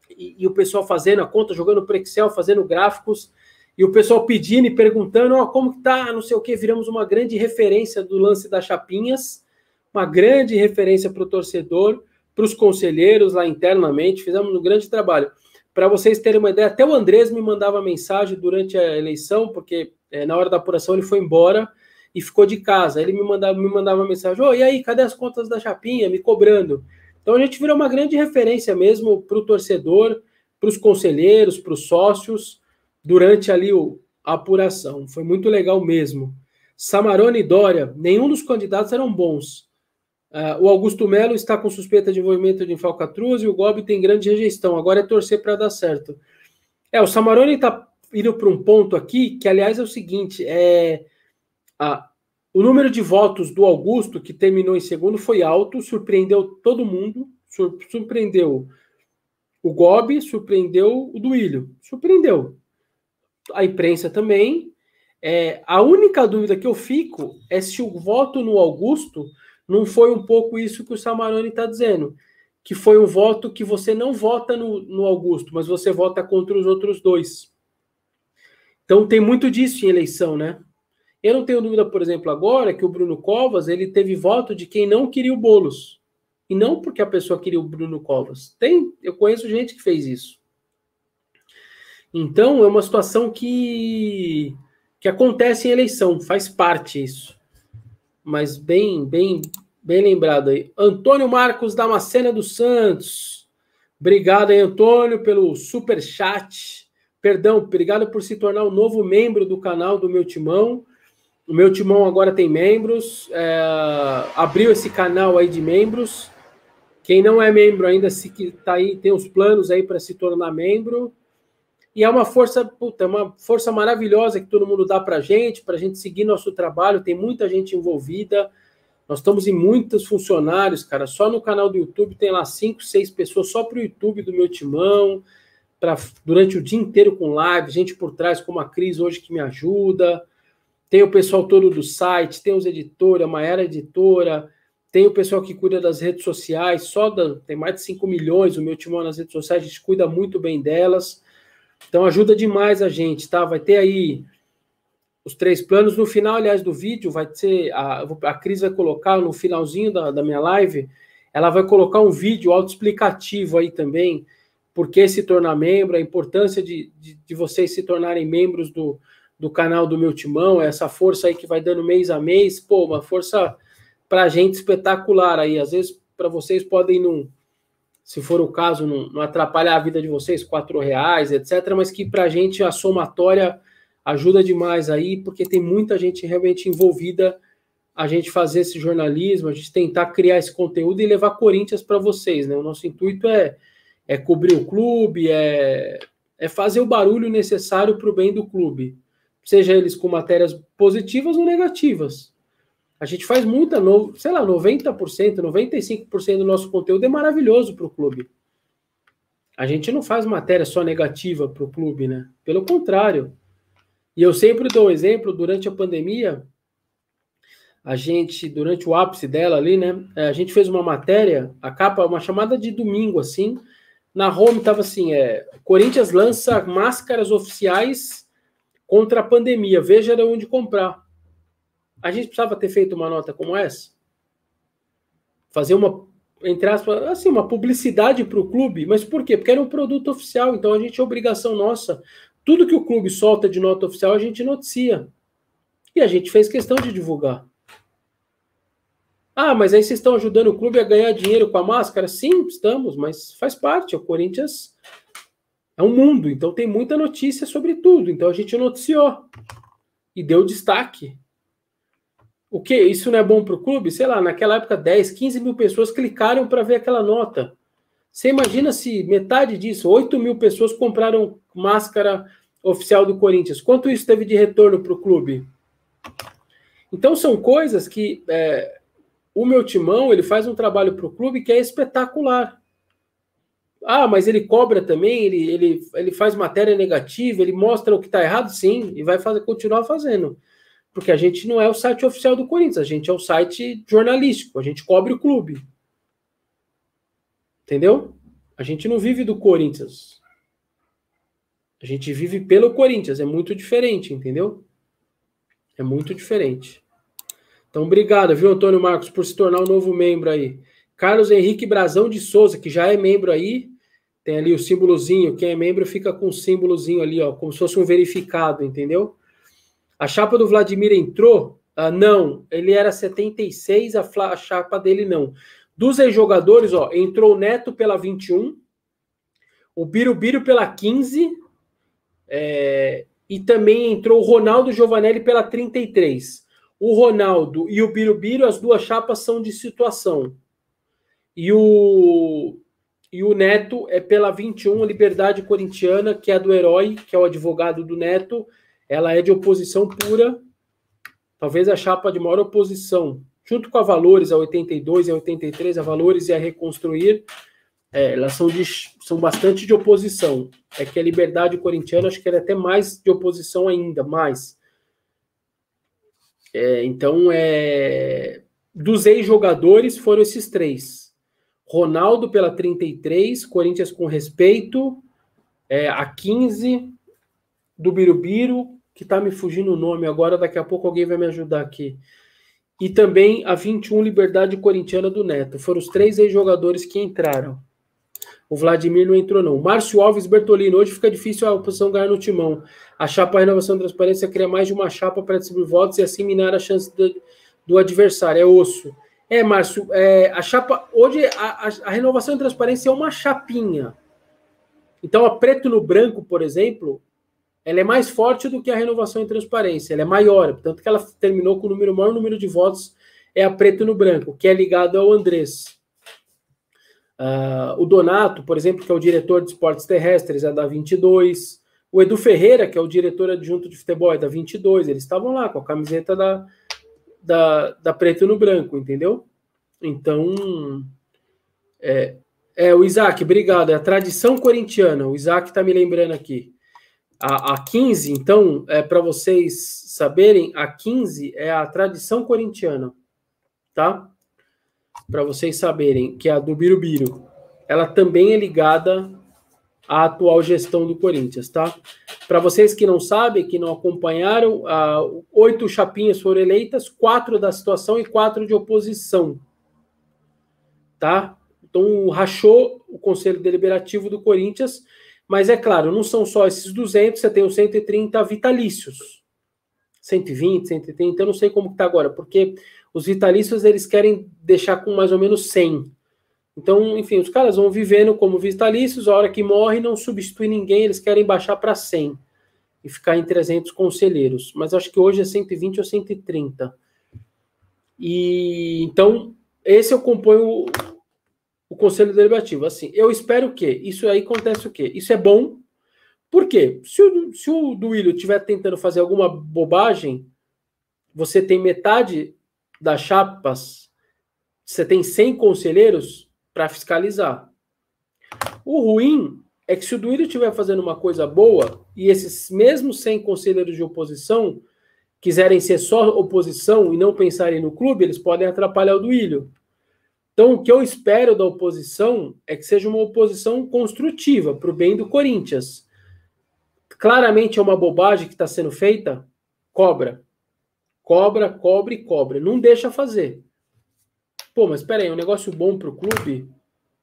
[SPEAKER 1] e, e o pessoal fazendo a conta, jogando para Excel, fazendo gráficos, e o pessoal pedindo e perguntando, oh, como que tá, não sei o que, viramos uma grande referência do lance das chapinhas, uma grande referência para o torcedor, para os conselheiros lá internamente, fizemos um grande trabalho. Para vocês terem uma ideia, até o Andrés me mandava mensagem durante a eleição, porque é, na hora da apuração ele foi embora e ficou de casa. Ele me mandava, me mandava mensagem: oh, e aí, cadê as contas da Chapinha? Me cobrando. Então a gente virou uma grande referência mesmo para o torcedor, para os conselheiros, para os sócios, durante ali o, a apuração. Foi muito legal mesmo. Samarone e Dória, nenhum dos candidatos eram bons. Uh, o Augusto Melo está com suspeita de envolvimento de falcatruz e o Gobi tem grande rejeição. Agora é torcer para dar certo. É, o Samaroni está indo para um ponto aqui que, aliás, é o seguinte: é, a, o número de votos do Augusto, que terminou em segundo, foi alto, surpreendeu todo mundo, sur, surpreendeu o Gobi, surpreendeu o Duílio, surpreendeu a imprensa também. É, a única dúvida que eu fico é se o voto no Augusto não foi um pouco isso que o Samaroni está dizendo, que foi um voto que você não vota no, no Augusto, mas você vota contra os outros dois. Então tem muito disso em eleição, né? Eu não tenho dúvida, por exemplo, agora que o Bruno Covas ele teve voto de quem não queria o Bolos. E não porque a pessoa queria o Bruno Covas. Tem, eu conheço gente que fez isso. Então é uma situação que que acontece em eleição, faz parte isso mas bem, bem, bem lembrado aí. Antônio Marcos Damascena dos Santos. Obrigado aí, Antônio, pelo super chat. Perdão, obrigado por se tornar um novo membro do canal do meu timão. O meu timão agora tem membros. É, abriu esse canal aí de membros. Quem não é membro ainda, se tá aí, tem os planos aí para se tornar membro. E é uma força, puta, é uma força maravilhosa que todo mundo dá para gente, para a gente seguir nosso trabalho. Tem muita gente envolvida. Nós estamos em muitos funcionários, cara. Só no canal do YouTube tem lá cinco, seis pessoas só para o YouTube do meu timão, pra, durante o dia inteiro com live, gente por trás, como a Cris hoje que me ajuda. Tem o pessoal todo do site, tem os editores, a Maera Editora, tem o pessoal que cuida das redes sociais, só da, tem mais de 5 milhões o meu timão nas redes sociais, a gente cuida muito bem delas. Então ajuda demais a gente, tá? Vai ter aí os três planos. No final, aliás, do vídeo, vai ser. A, a Cris vai colocar no finalzinho da, da minha live, ela vai colocar um vídeo autoexplicativo aí também, por que se tornar membro, a importância de, de, de vocês se tornarem membros do, do canal do meu timão, essa força aí que vai dando mês a mês, pô, uma força para a gente espetacular aí. Às vezes, para vocês podem não se for o caso, não, não atrapalhar a vida de vocês, quatro reais, etc. Mas que para a gente a somatória ajuda demais aí, porque tem muita gente realmente envolvida a gente fazer esse jornalismo, a gente tentar criar esse conteúdo e levar Corinthians para vocês, né? O nosso intuito é, é cobrir o clube, é, é fazer o barulho necessário para o bem do clube, seja eles com matérias positivas ou negativas. A gente faz muita, sei lá, 90%, 95% do nosso conteúdo é maravilhoso para o clube. A gente não faz matéria só negativa para o clube, né? Pelo contrário. E eu sempre dou um exemplo, durante a pandemia, a gente, durante o ápice dela ali, né? É, a gente fez uma matéria, a capa, uma chamada de domingo, assim. Na home estava assim: é, Corinthians lança máscaras oficiais contra a pandemia. Veja onde comprar. A gente precisava ter feito uma nota como essa? Fazer uma, entre aspas, assim, uma publicidade para o clube, mas por quê? Porque era um produto oficial, então a gente é obrigação nossa. Tudo que o clube solta de nota oficial, a gente noticia. E a gente fez questão de divulgar. Ah, mas aí vocês estão ajudando o clube a ganhar dinheiro com a máscara? Sim, estamos, mas faz parte. O Corinthians é um mundo, então tem muita notícia sobre tudo. Então a gente noticiou e deu destaque. O que? Isso não é bom para o clube? Sei lá, naquela época 10, 15 mil pessoas clicaram para ver aquela nota. Você imagina se metade disso, 8 mil pessoas compraram máscara oficial do Corinthians. Quanto isso teve de retorno para o clube? Então são coisas que é, o meu timão ele faz um trabalho para o clube que é espetacular. Ah, mas ele cobra também, ele, ele, ele faz matéria negativa, ele mostra o que está errado, sim, e vai fazer, continuar fazendo. Porque a gente não é o site oficial do Corinthians, a gente é o site jornalístico, a gente cobre o clube. Entendeu? A gente não vive do Corinthians. A gente vive pelo Corinthians, é muito diferente, entendeu? É muito diferente. Então, obrigado, viu, Antônio Marcos, por se tornar um novo membro aí. Carlos Henrique Brazão de Souza, que já é membro aí, tem ali o símbolozinho. Quem é membro fica com o símbolozinho ali, ó, como se fosse um verificado, entendeu? A chapa do Vladimir entrou? Ah, não, ele era 76, a, a chapa dele não. Dos ex-jogadores, ó, entrou o Neto pela 21, o Birubiru pela 15, é, e também entrou o Ronaldo Giovanelli pela 33 o Ronaldo e o Birubiru, as duas chapas são de situação. E o, e o Neto é pela 21, Liberdade Corintiana, que é a do herói, que é o advogado do Neto. Ela é de oposição pura, talvez a chapa de maior oposição, junto com a Valores, a 82 e a 83, a Valores e a Reconstruir, é, elas são, de, são bastante de oposição. É que a Liberdade Corintiana, acho que ela é até mais de oposição ainda, mais. É, então, é, dos ex-jogadores foram esses três. Ronaldo pela 33, Corinthians com respeito, é, a 15 do Birubiru, que tá me fugindo o nome agora, daqui a pouco alguém vai me ajudar aqui. E também a 21 Liberdade Corintiana do Neto. Foram os três ex-jogadores que entraram. O Vladimir não entrou, não. Márcio Alves Bertolino. Hoje fica difícil a oposição ganhar no timão. A chapa Renovação e Transparência cria mais de uma chapa para distribuir votos e assim minar a chance do, do adversário. É osso. É, Márcio, é, a chapa. Hoje a, a, a, Renovação e Transparência é uma chapinha. Então, a preto no branco, por exemplo, ela é mais forte do que a Renovação e Transparência. Ela é maior. Portanto, que ela terminou com o número, maior número de votos é a preto no branco, que é ligado ao Andrés. Uh, o Donato, por exemplo, que é o diretor de esportes terrestres, é da 22. O Edu Ferreira, que é o diretor adjunto de futebol, é da 22. Eles estavam lá com a camiseta da, da, da preto no branco, entendeu? Então, é, é o Isaac, obrigado. É a tradição corintiana. O Isaac está me lembrando aqui. A, a 15, então, é para vocês saberem, a 15 é a tradição corintiana, tá? para vocês saberem, que é a do Birubiru, ela também é ligada à atual gestão do Corinthians, tá? Para vocês que não sabem, que não acompanharam, oito chapinhas foram eleitas, quatro da situação e quatro de oposição, tá? Então rachou o Conselho Deliberativo do Corinthians, mas é claro, não são só esses 200, você tem os 130 vitalícios. 120, 130, eu não sei como está agora, porque os vitalícios eles querem deixar com mais ou menos 100. Então, enfim, os caras vão vivendo como vitalícios, a hora que morre não substitui ninguém, eles querem baixar para 100 e ficar em 300 conselheiros. Mas acho que hoje é 120 ou 130. E então, esse eu componho o, conselho deliberativo. Assim, eu espero que isso aí acontece o quê? Isso é bom. Por quê? Se o, se o Duílio estiver tentando fazer alguma bobagem, você tem metade das chapas, você tem 100 conselheiros para fiscalizar. O ruim é que se o Duílio estiver fazendo uma coisa boa e esses mesmos 100 conselheiros de oposição quiserem ser só oposição e não pensarem no clube, eles podem atrapalhar o Duílio. Então, o que eu espero da oposição é que seja uma oposição construtiva para o bem do Corinthians. Claramente é uma bobagem que está sendo feita, cobra. Cobra, cobre e cobra. Não deixa fazer. Pô, mas espera aí, é um negócio bom para o clube?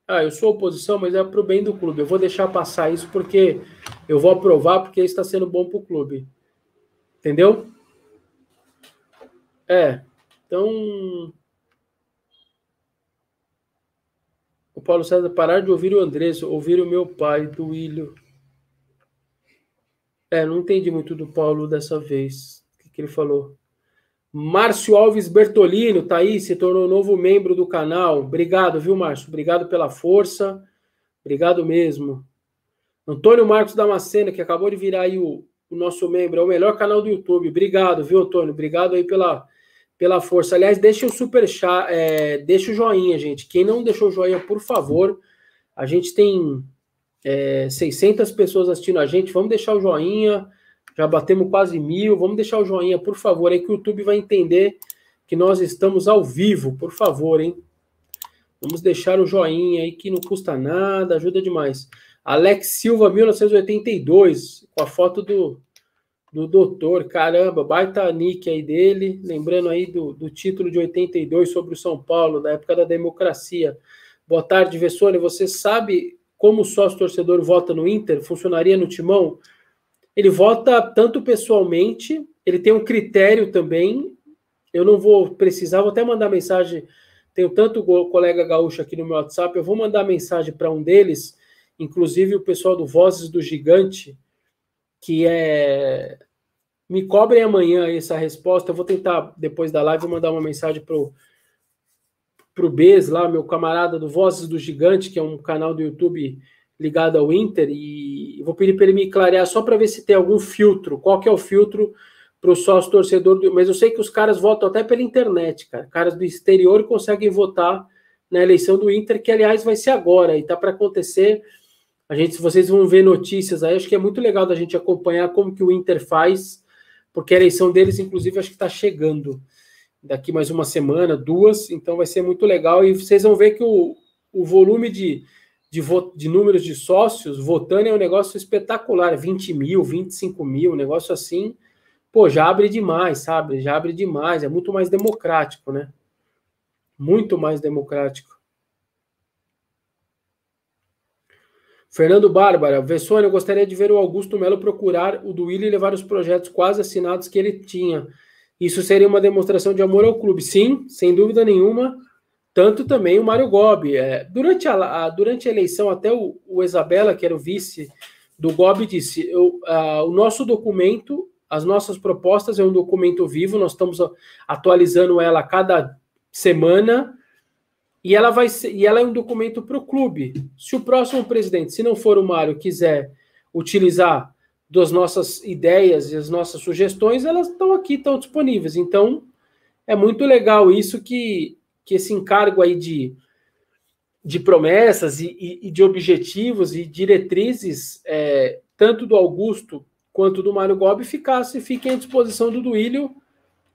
[SPEAKER 1] Ah, eu sou oposição, mas é para o bem do clube. Eu vou deixar passar isso porque eu vou aprovar porque isso está sendo bom para o clube. Entendeu? É. Então. O Paulo César parar de ouvir o Andrés, ouvir o meu pai, do William. É, não entendi muito do Paulo dessa vez. O que, que ele falou? Márcio Alves Bertolino, tá aí, se tornou novo membro do canal. Obrigado, viu, Márcio? Obrigado pela força. Obrigado mesmo. Antônio Marcos Damascena, que acabou de virar aí o, o nosso membro, é o melhor canal do YouTube. Obrigado, viu, Antônio? Obrigado aí pela, pela força. Aliás, deixa o super chat, é, deixa o joinha, gente. Quem não deixou o joinha, por favor. A gente tem é, 600 pessoas assistindo a gente. Vamos deixar o joinha. Já batemos quase mil. Vamos deixar o joinha, por favor, aí que o YouTube vai entender que nós estamos ao vivo, por favor, hein? Vamos deixar o joinha aí que não custa nada, ajuda demais. Alex Silva, 1982, com a foto do, do doutor, caramba, baita nick aí dele, lembrando aí do, do título de 82 sobre o São Paulo, da época da democracia. Boa tarde, Vessone, você sabe como o sócio torcedor vota no Inter? Funcionaria no Timão? Ele vota tanto pessoalmente, ele tem um critério também. Eu não vou precisar, vou até mandar mensagem. Tenho tanto colega gaúcho aqui no meu WhatsApp, eu vou mandar mensagem para um deles, inclusive o pessoal do Vozes do Gigante, que é. Me cobrem amanhã essa resposta. Eu vou tentar, depois da live, mandar uma mensagem para o pro Bez lá, meu camarada do Vozes do Gigante, que é um canal do YouTube ligado ao Inter e vou pedir para ele me clarear só para ver se tem algum filtro. Qual que é o filtro para o sócio torcedor? Do... Mas eu sei que os caras votam até pela internet, cara. Caras do exterior conseguem votar na eleição do Inter, que aliás vai ser agora e tá para acontecer. A gente, vocês vão ver notícias aí, acho que é muito legal da gente acompanhar como que o Inter faz, porque a eleição deles, inclusive, acho que está chegando daqui mais uma semana, duas, então vai ser muito legal e vocês vão ver que o, o volume de de, de números de sócios votando é um negócio espetacular, 20 mil, 25 mil, um negócio assim, pô, já abre demais, sabe? Já abre demais, é muito mais democrático, né? Muito mais democrático. Fernando Bárbara, Vessone, eu gostaria de ver o Augusto Melo procurar o Willi e levar os projetos quase assinados que ele tinha. Isso seria uma demonstração de amor ao clube. Sim, sem dúvida nenhuma. Tanto também o Mário Gobi. É, durante, a, a, durante a eleição, até o, o Isabela, que era o vice do Gobi, disse: eu, a, o nosso documento, as nossas propostas é um documento vivo, nós estamos atualizando ela a cada semana. E ela vai ser, e ela é um documento para o clube. Se o próximo presidente, se não for o Mário, quiser utilizar das nossas ideias e as nossas sugestões, elas estão aqui, estão disponíveis. Então, é muito legal isso que que esse encargo aí de, de promessas e, e, e de objetivos e diretrizes, é, tanto do Augusto quanto do Mário Gobi, ficasse, fiquem à disposição do Duílio.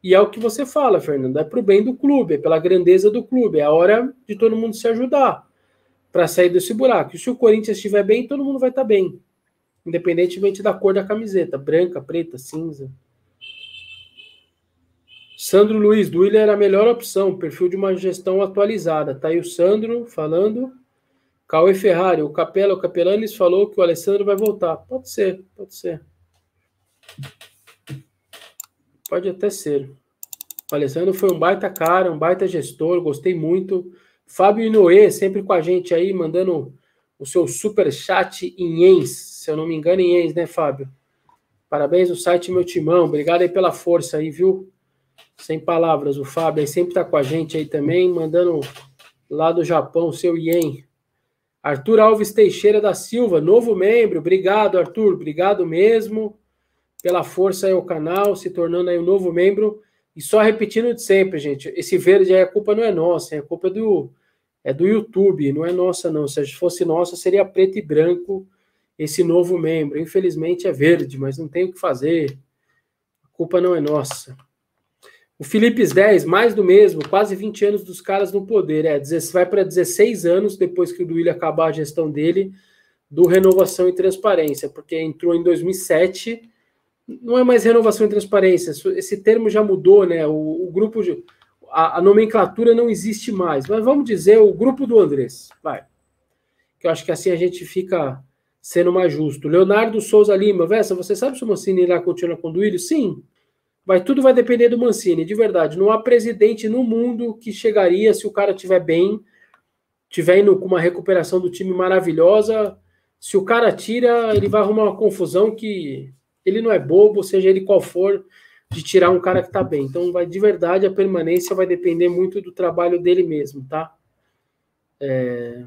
[SPEAKER 1] E é o que você fala, Fernando, é para o bem do clube, é pela grandeza do clube, é a hora de todo mundo se ajudar para sair desse buraco. E se o Corinthians estiver bem, todo mundo vai estar tá bem, independentemente da cor da camiseta, branca, preta, cinza. Sandro Luiz, Duílio era a melhor opção, perfil de uma gestão atualizada. Tá aí o Sandro falando. Cauê Ferrari, o Capela, o Capelanes falou que o Alessandro vai voltar. Pode ser, pode ser. Pode até ser. O Alessandro foi um baita cara, um baita gestor, gostei muito. Fábio Inoue, sempre com a gente aí, mandando o seu super chat em ienes, se eu não me engano, em ienes, né, Fábio? Parabéns o site Meu Timão, obrigado aí pela força aí, viu? Sem palavras, o Fábio aí sempre tá com a gente aí também, mandando lá do Japão o seu ien. Arthur Alves Teixeira da Silva, novo membro, obrigado Arthur, obrigado mesmo pela força aí ao canal, se tornando aí um novo membro. E só repetindo de sempre, gente, esse verde aí, a culpa não é nossa, é a culpa do, é do YouTube, não é nossa não. Se fosse nossa, seria preto e branco esse novo membro. Infelizmente é verde, mas não tem o que fazer. A culpa não é nossa. O Felipe 10, mais do mesmo, quase 20 anos dos caras no poder. É, vai para 16 anos depois que o Duílio acabar a gestão dele, do Renovação e Transparência, porque entrou em 2007 não é mais renovação e transparência. Esse termo já mudou, né? O, o grupo, de, a, a, nomenclatura não existe mais. Mas vamos dizer o grupo do Andrés, vai. Que eu acho que assim a gente fica sendo mais justo. Leonardo Souza Lima, Vessa, você sabe se o Mancini irá continuar com o Duílio? Sim. Vai, tudo vai depender do Mancini, de verdade. Não há presidente no mundo que chegaria se o cara estiver bem, tiver indo com uma recuperação do time maravilhosa. Se o cara tira, ele vai arrumar uma confusão que ele não é bobo, seja ele qual for, de tirar um cara que está bem. Então, vai de verdade, a permanência vai depender muito do trabalho dele mesmo, tá? É...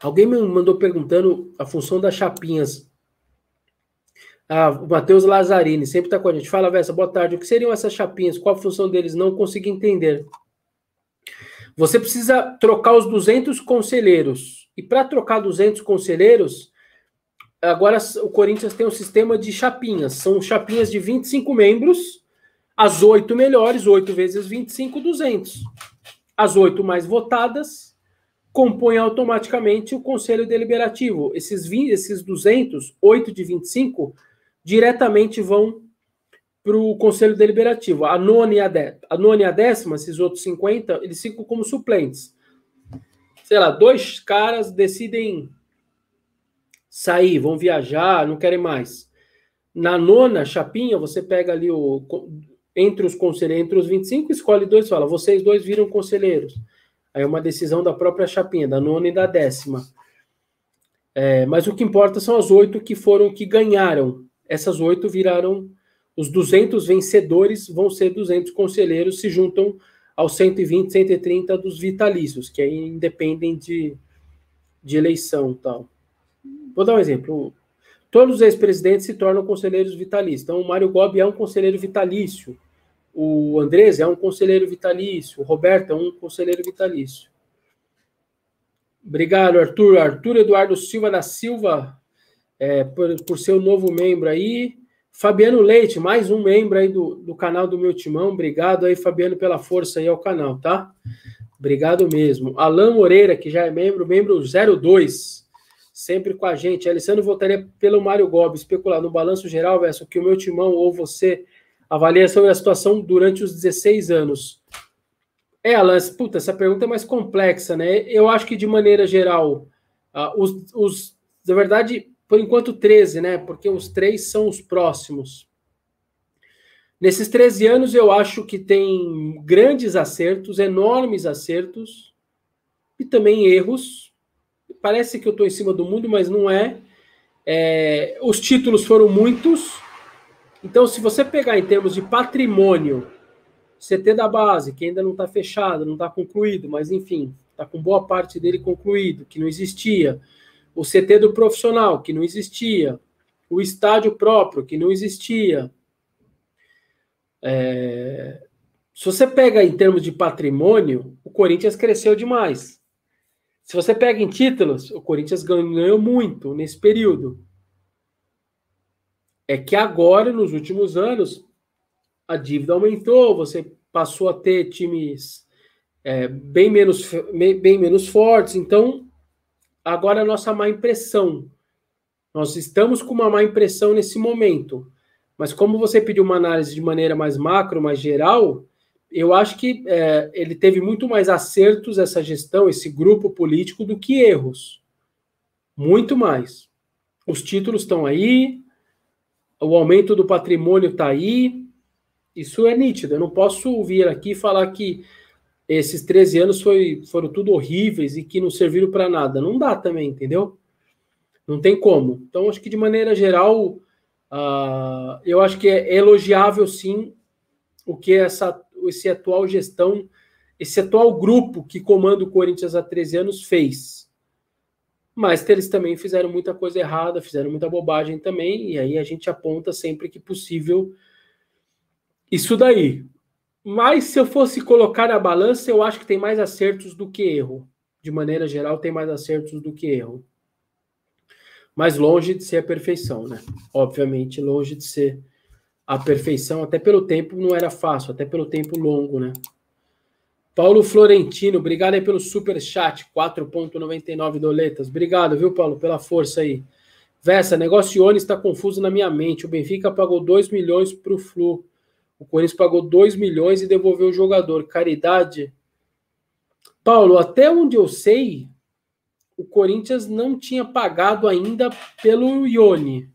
[SPEAKER 1] Alguém me mandou perguntando a função das chapinhas. Ah, o Matheus Lazzarini sempre está com a gente. Fala, Vessa, boa tarde. O que seriam essas chapinhas? Qual a função deles? Não consegui entender. Você precisa trocar os 200 conselheiros. E para trocar 200 conselheiros, agora o Corinthians tem um sistema de chapinhas. São chapinhas de 25 membros, as oito melhores, 8 vezes 25, 200. As oito mais votadas compõem automaticamente o conselho deliberativo. Esses, 20, esses 200, 8 de 25, diretamente vão para o Conselho Deliberativo. A nona, e a, de, a nona e a décima, esses outros 50, eles ficam como suplentes. Sei lá, dois caras decidem sair, vão viajar, não querem mais. Na nona chapinha, você pega ali o entre os conselheiros, entre os 25, escolhe dois fala: vocês dois viram conselheiros. Aí é uma decisão da própria chapinha, da nona e da décima. É, mas o que importa são as oito que foram que ganharam. Essas oito viraram os 200 vencedores vão ser 200 conselheiros, se juntam aos 120, 130 dos vitalícios, que aí independem de, de eleição tal. Vou dar um exemplo. Todos os ex-presidentes se tornam conselheiros vitalícios. Então, o Mário Gobi é um conselheiro vitalício. O Andrés é um conselheiro vitalício. O Roberto é um conselheiro vitalício. Obrigado, Arthur. Arthur Eduardo Silva da Silva, é, por, por ser o novo membro aí. Fabiano Leite, mais um membro aí do, do canal do meu timão. Obrigado aí, Fabiano, pela força aí ao canal, tá? Obrigado mesmo. Alain Moreira, que já é membro, membro 02, sempre com a gente. Alessandro votaria pelo Mário Gomes, especular no balanço geral, verso que o meu timão ou você avalia sobre a situação durante os 16 anos. É, Alan, puta, essa pergunta é mais complexa, né? Eu acho que, de maneira geral, uh, os, os, na verdade, por enquanto 13, né? Porque os três são os próximos. Nesses 13 anos, eu acho que tem grandes acertos, enormes acertos, e também erros. Parece que eu estou em cima do mundo, mas não é. é. Os títulos foram muitos. Então, se você pegar em termos de patrimônio, CT da base, que ainda não está fechado, não está concluído, mas enfim, está com boa parte dele concluído, que não existia o CT do profissional, que não existia, o estádio próprio, que não existia. É... Se você pega em termos de patrimônio, o Corinthians cresceu demais. Se você pega em títulos, o Corinthians ganhou muito nesse período. É que agora, nos últimos anos, a dívida aumentou, você passou a ter times é, bem, menos, bem menos fortes, então Agora, a nossa má impressão. Nós estamos com uma má impressão nesse momento. Mas como você pediu uma análise de maneira mais macro, mais geral, eu acho que é, ele teve muito mais acertos essa gestão, esse grupo político, do que erros. Muito mais. Os títulos estão aí, o aumento do patrimônio está aí, isso é nítido. Eu não posso vir aqui falar que esses 13 anos foi, foram tudo horríveis e que não serviram para nada. Não dá também, entendeu? Não tem como. Então, acho que de maneira geral, uh, eu acho que é elogiável sim o que essa, esse atual gestão, esse atual grupo que comanda o Corinthians há 13 anos fez. Mas eles também fizeram muita coisa errada, fizeram muita bobagem também, e aí a gente aponta sempre que possível isso daí. Mas se eu fosse colocar na balança, eu acho que tem mais acertos do que erro. De maneira geral, tem mais acertos do que erro. Mas longe de ser a perfeição, né? Obviamente, longe de ser a perfeição, até pelo tempo não era fácil, até pelo tempo longo, né? Paulo Florentino, obrigado aí pelo super chat, 4.99 doletas. Obrigado, viu, Paulo, pela força aí. Vessa, negócio Ione está confuso na minha mente. O Benfica pagou 2 milhões para o Flu. O Corinthians pagou 2 milhões e devolveu o jogador. Caridade. Paulo, até onde eu sei, o Corinthians não tinha pagado ainda pelo Ione.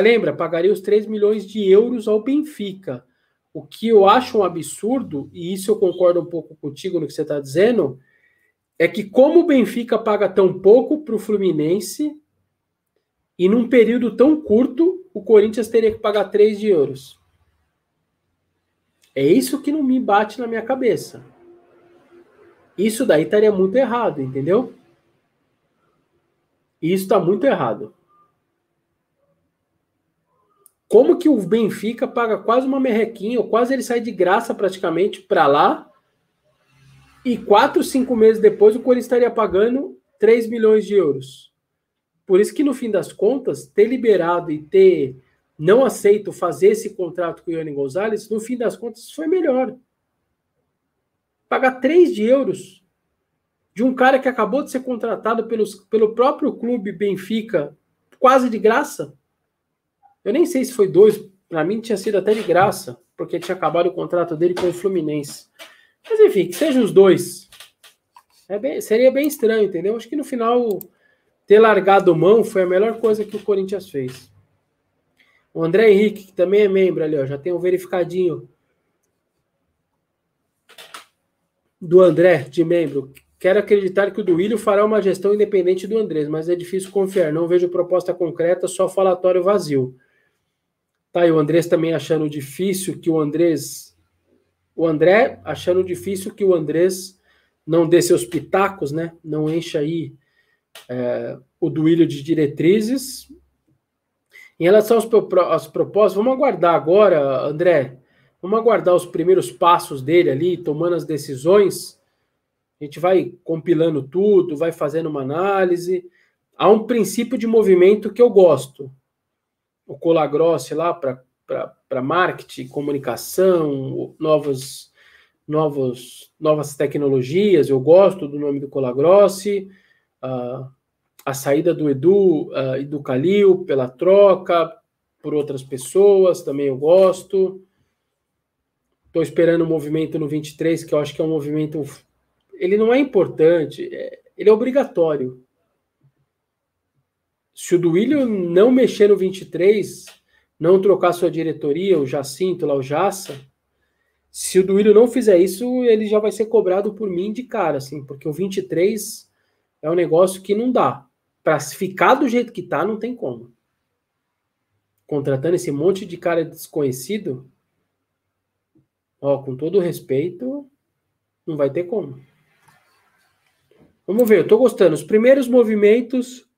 [SPEAKER 1] Lembra? Pagaria os 3 milhões de euros ao Benfica. O que eu acho um absurdo, e isso eu concordo um pouco contigo no que você está dizendo, é que como o Benfica paga tão pouco para o Fluminense, e num período tão curto, o Corinthians teria que pagar 3 de euros. É isso que não me bate na minha cabeça. Isso daí estaria muito errado, entendeu? Isso está muito errado. Como que o Benfica paga quase uma merrequinha, ou quase ele sai de graça praticamente para lá, e quatro, cinco meses depois o Corinthians estaria pagando 3 milhões de euros. Por isso que no fim das contas, ter liberado e ter não aceito fazer esse contrato com o Ione Gonzalez, no fim das contas foi melhor. Pagar 3 de euros de um cara que acabou de ser contratado pelos, pelo próprio clube Benfica, quase de graça. Eu nem sei se foi dois, para mim tinha sido até de graça, porque tinha acabado o contrato dele com o Fluminense. Mas enfim, que sejam os dois. É bem, seria bem estranho, entendeu? Acho que no final ter largado mão foi a melhor coisa que o Corinthians fez. O André Henrique, que também é membro ali, ó, já tem um verificadinho do André, de membro. Quero acreditar que o Duílio fará uma gestão independente do Andrés, mas é difícil confiar. Não vejo proposta concreta, só falatório vazio. Tá, e o Andrés também achando difícil que o Andrés. O André achando difícil que o Andrés não dê seus pitacos, né? Não encha aí é, o Duílio de diretrizes. Em relação aos, aos propósitos, vamos aguardar agora, André. Vamos aguardar os primeiros passos dele ali, tomando as decisões. A gente vai compilando tudo, vai fazendo uma análise. Há um princípio de movimento que eu gosto. O Colagrossi lá para marketing, comunicação, novos, novos, novas tecnologias. Eu gosto do nome do Colagrossi. Uh, a saída do Edu uh, e do Calil pela troca por outras pessoas, também eu gosto. Estou esperando o movimento no 23, que eu acho que é um movimento. Ele não é importante, é, ele é obrigatório. Se o Duílio não mexer no 23, não trocar sua diretoria, o Jacinto lá, o Jaça, se o Duílio não fizer isso, ele já vai ser cobrado por mim de cara, assim, porque o 23 é um negócio que não dá para ficar do jeito que tá, não tem como. Contratando esse monte de cara desconhecido, ó, com todo respeito, não vai ter como. Vamos ver, eu tô gostando. Os primeiros movimentos.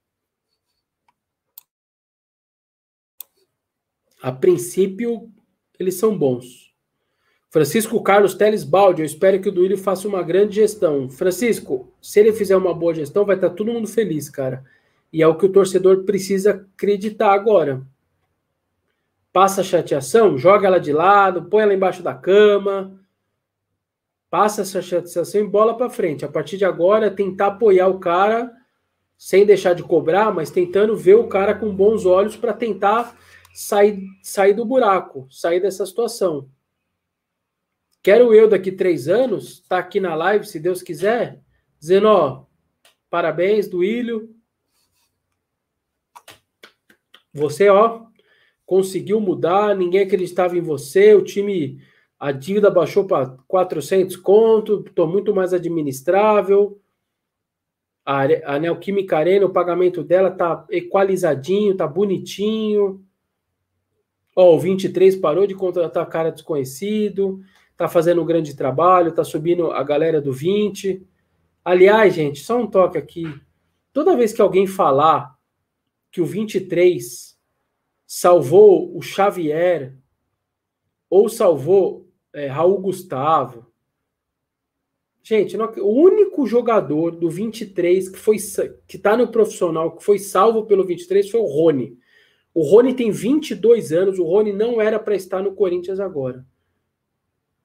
[SPEAKER 1] A princípio, eles são bons. Francisco Carlos Teles Baldi, eu espero que o Duílio faça uma grande gestão. Francisco, se ele fizer uma boa gestão, vai estar todo mundo feliz, cara. E é o que o torcedor precisa acreditar agora. Passa a chateação, joga ela de lado, põe ela embaixo da cama, passa essa chateação e bola para frente. A partir de agora, tentar apoiar o cara sem deixar de cobrar, mas tentando ver o cara com bons olhos para tentar sair, sair do buraco, sair dessa situação. Quero eu, daqui três anos, estar tá aqui na live, se Deus quiser, dizendo, ó, parabéns, Duílio. Você, ó, conseguiu mudar, ninguém acreditava em você, o time, a dívida baixou para 400 conto, estou muito mais administrável. A, a Neoquímica Arena, o pagamento dela tá equalizadinho, tá bonitinho. Ó, o 23 parou de contratar cara desconhecido, tá fazendo um grande trabalho, tá subindo a galera do 20. Aliás, gente, só um toque aqui. Toda vez que alguém falar que o 23 salvou o Xavier ou salvou é, Raul Gustavo. Gente, não, o único jogador do 23 que foi que tá no profissional, que foi salvo pelo 23 foi o Rony. O Rony tem 22 anos, o Rony não era para estar no Corinthians agora.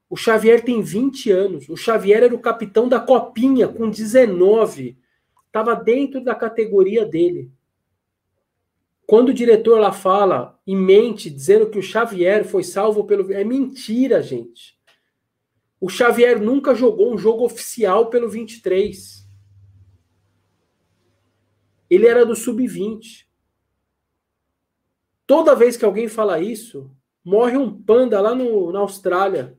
[SPEAKER 1] O Xavier tem 20 anos. O Xavier era o capitão da Copinha com 19. Estava dentro da categoria dele. Quando o diretor lá fala e mente dizendo que o Xavier foi salvo pelo. É mentira, gente. O Xavier nunca jogou um jogo oficial pelo 23. Ele era do sub-20. Toda vez que alguém fala isso, morre um panda lá no, na Austrália.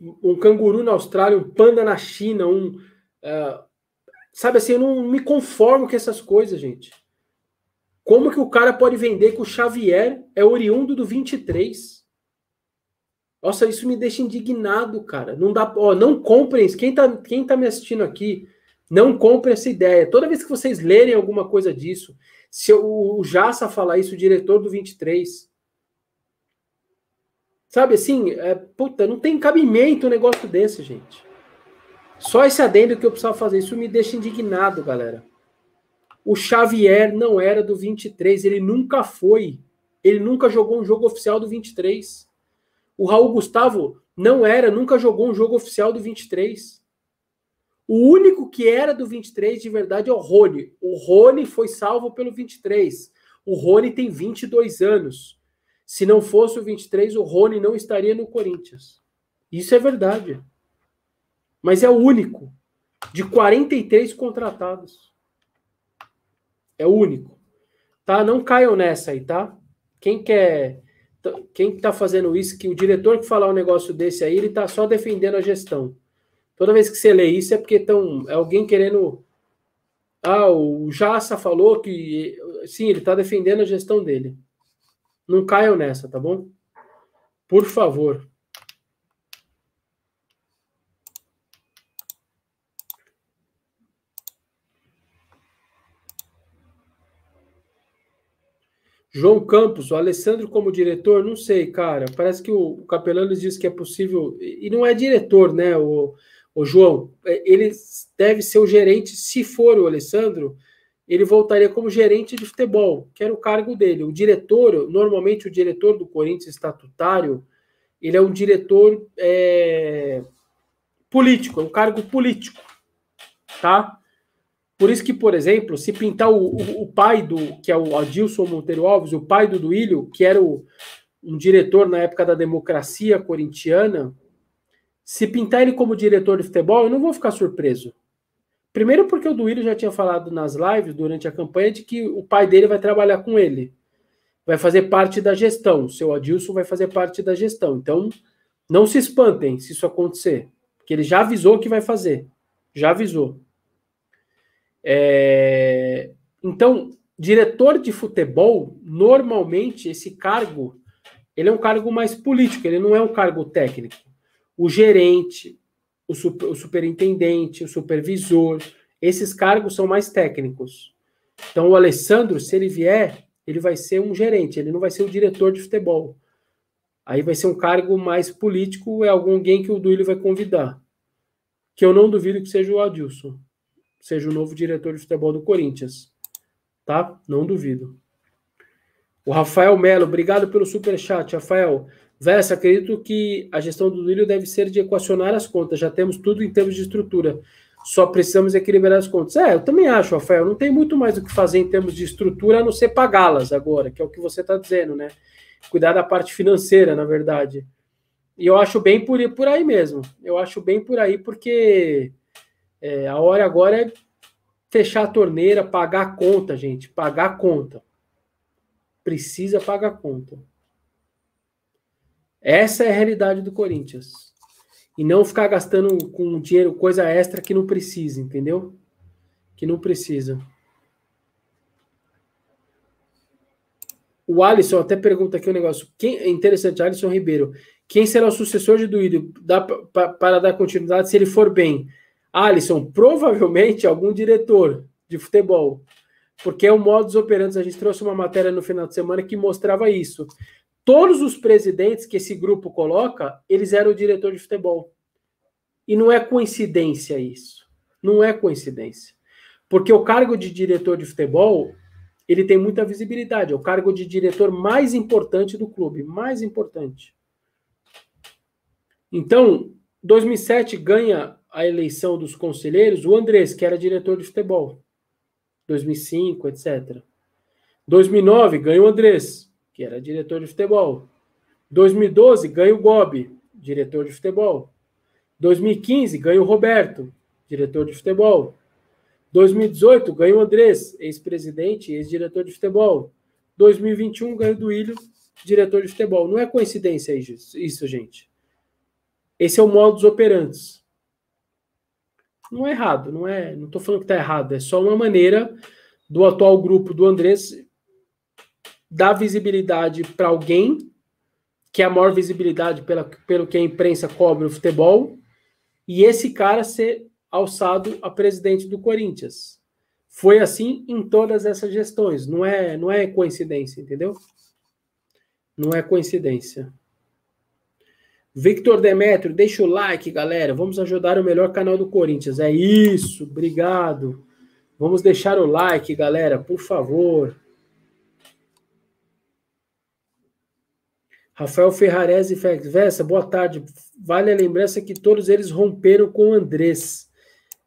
[SPEAKER 1] Um canguru na Austrália, um panda na China, um. Uh, Sabe assim, eu não me conformo com essas coisas, gente. Como que o cara pode vender que o Xavier é oriundo do 23? Nossa, isso me deixa indignado, cara. Não dá, ó, não comprem, quem tá, quem tá me assistindo aqui, não compre essa ideia. Toda vez que vocês lerem alguma coisa disso, se o, o Jassa falar isso, o diretor do 23, sabe assim, é, puta, não tem cabimento um negócio desse, gente. Só esse adendo que eu precisava fazer. Isso me deixa indignado, galera. O Xavier não era do 23, ele nunca foi. Ele nunca jogou um jogo oficial do 23. O Raul Gustavo não era, nunca jogou um jogo oficial do 23. O único que era do 23 de verdade é o Rony. O Rony foi salvo pelo 23. O Rony tem 22 anos. Se não fosse o 23, o Rony não estaria no Corinthians. Isso é verdade mas é o único de 43 contratados. É o único. Tá? Não caiam nessa aí, tá? Quem quer quem está fazendo isso, que o diretor que falar um negócio desse aí, ele está só defendendo a gestão. Toda vez que você lê isso é porque tão, é alguém querendo. Ah, o Jassa falou que. Sim, ele está defendendo a gestão dele. Não caiam nessa, tá bom? Por favor. João Campos, o Alessandro como diretor, não sei, cara. Parece que o Capelano diz que é possível. E não é diretor, né, o, o João? É, ele deve ser o gerente, se for o Alessandro, ele voltaria como gerente de futebol, que era o cargo dele. O diretor, normalmente o diretor do Corinthians estatutário, ele é um diretor é, político, é um cargo político, tá? Por isso que, por exemplo, se pintar o, o, o pai do, que é o Adilson Monteiro Alves, o pai do Duílio, que era o, um diretor na época da democracia corintiana, se pintar ele como diretor de futebol, eu não vou ficar surpreso. Primeiro porque o Duílio já tinha falado nas lives durante a campanha de que o pai dele vai trabalhar com ele. Vai fazer parte da gestão. Seu Adilson vai fazer parte da gestão. Então, não se espantem se isso acontecer. Porque ele já avisou que vai fazer. Já avisou. É... Então, diretor de futebol, normalmente esse cargo, ele é um cargo mais político, ele não é um cargo técnico. O gerente, o, super, o superintendente, o supervisor, esses cargos são mais técnicos. Então, o Alessandro, se ele vier, ele vai ser um gerente, ele não vai ser o diretor de futebol. Aí vai ser um cargo mais político, é alguém que o Duílio vai convidar. Que eu não duvido que seja o Adilson seja o novo diretor de futebol do Corinthians. Tá? Não duvido. O Rafael Melo, obrigado pelo super chat, Rafael. Vessa, acredito que a gestão do Duílio deve ser de equacionar as contas. Já temos tudo em termos de estrutura. Só precisamos equilibrar as contas. É, eu também acho, Rafael. Não tem muito mais o que fazer em termos de estrutura a não ser pagá-las agora, que é o que você está dizendo, né? Cuidar da parte financeira, na verdade. E eu acho bem por, por aí mesmo. Eu acho bem por aí, porque é, a hora agora é fechar a torneira, pagar a conta, gente. Pagar a conta. Precisa pagar a conta. Essa é a realidade do Corinthians. E não ficar gastando com dinheiro, coisa extra que não precisa, entendeu? Que não precisa. O Alisson até pergunta aqui um negócio. Quem, é interessante, Alisson Ribeiro. Quem será o sucessor de Duílio para dar continuidade se ele for bem? Alisson, provavelmente algum diretor de futebol. Porque é o modus operandi. A gente trouxe uma matéria no final de semana que mostrava isso. Todos os presidentes que esse grupo coloca, eles eram diretor de futebol. E não é coincidência isso. Não é coincidência. Porque o cargo de diretor de futebol ele tem muita visibilidade. É o cargo de diretor mais importante do clube, mais importante. Então, 2007 ganha a eleição dos conselheiros o Andrés, que era diretor de futebol. 2005, etc. 2009 ganha o Andrés, que era diretor de futebol. 2012 ganha o Gobi, diretor de futebol. 2015 ganha o Roberto, diretor de futebol. 2018 ganha o Andrés, ex-presidente, ex-diretor de futebol. 2021 ganha o Duílio, diretor de futebol. Não é coincidência isso, isso gente. Esse é o modus operandi. Não é errado, não é. Não estou falando que está errado, é só uma maneira do atual grupo do Andrés dar visibilidade para alguém que é a maior visibilidade pela, pelo que a imprensa cobre o futebol, e esse cara ser alçado a presidente do Corinthians. Foi assim em todas essas gestões, não é, não é coincidência, entendeu? Não é coincidência. Victor Demetrio, deixa o like, galera. Vamos ajudar o melhor canal do Corinthians. É isso, obrigado. Vamos deixar o like, galera, por favor. Rafael Ferrarese Vessa, boa tarde. Vale a lembrança que todos eles romperam com o Andrés.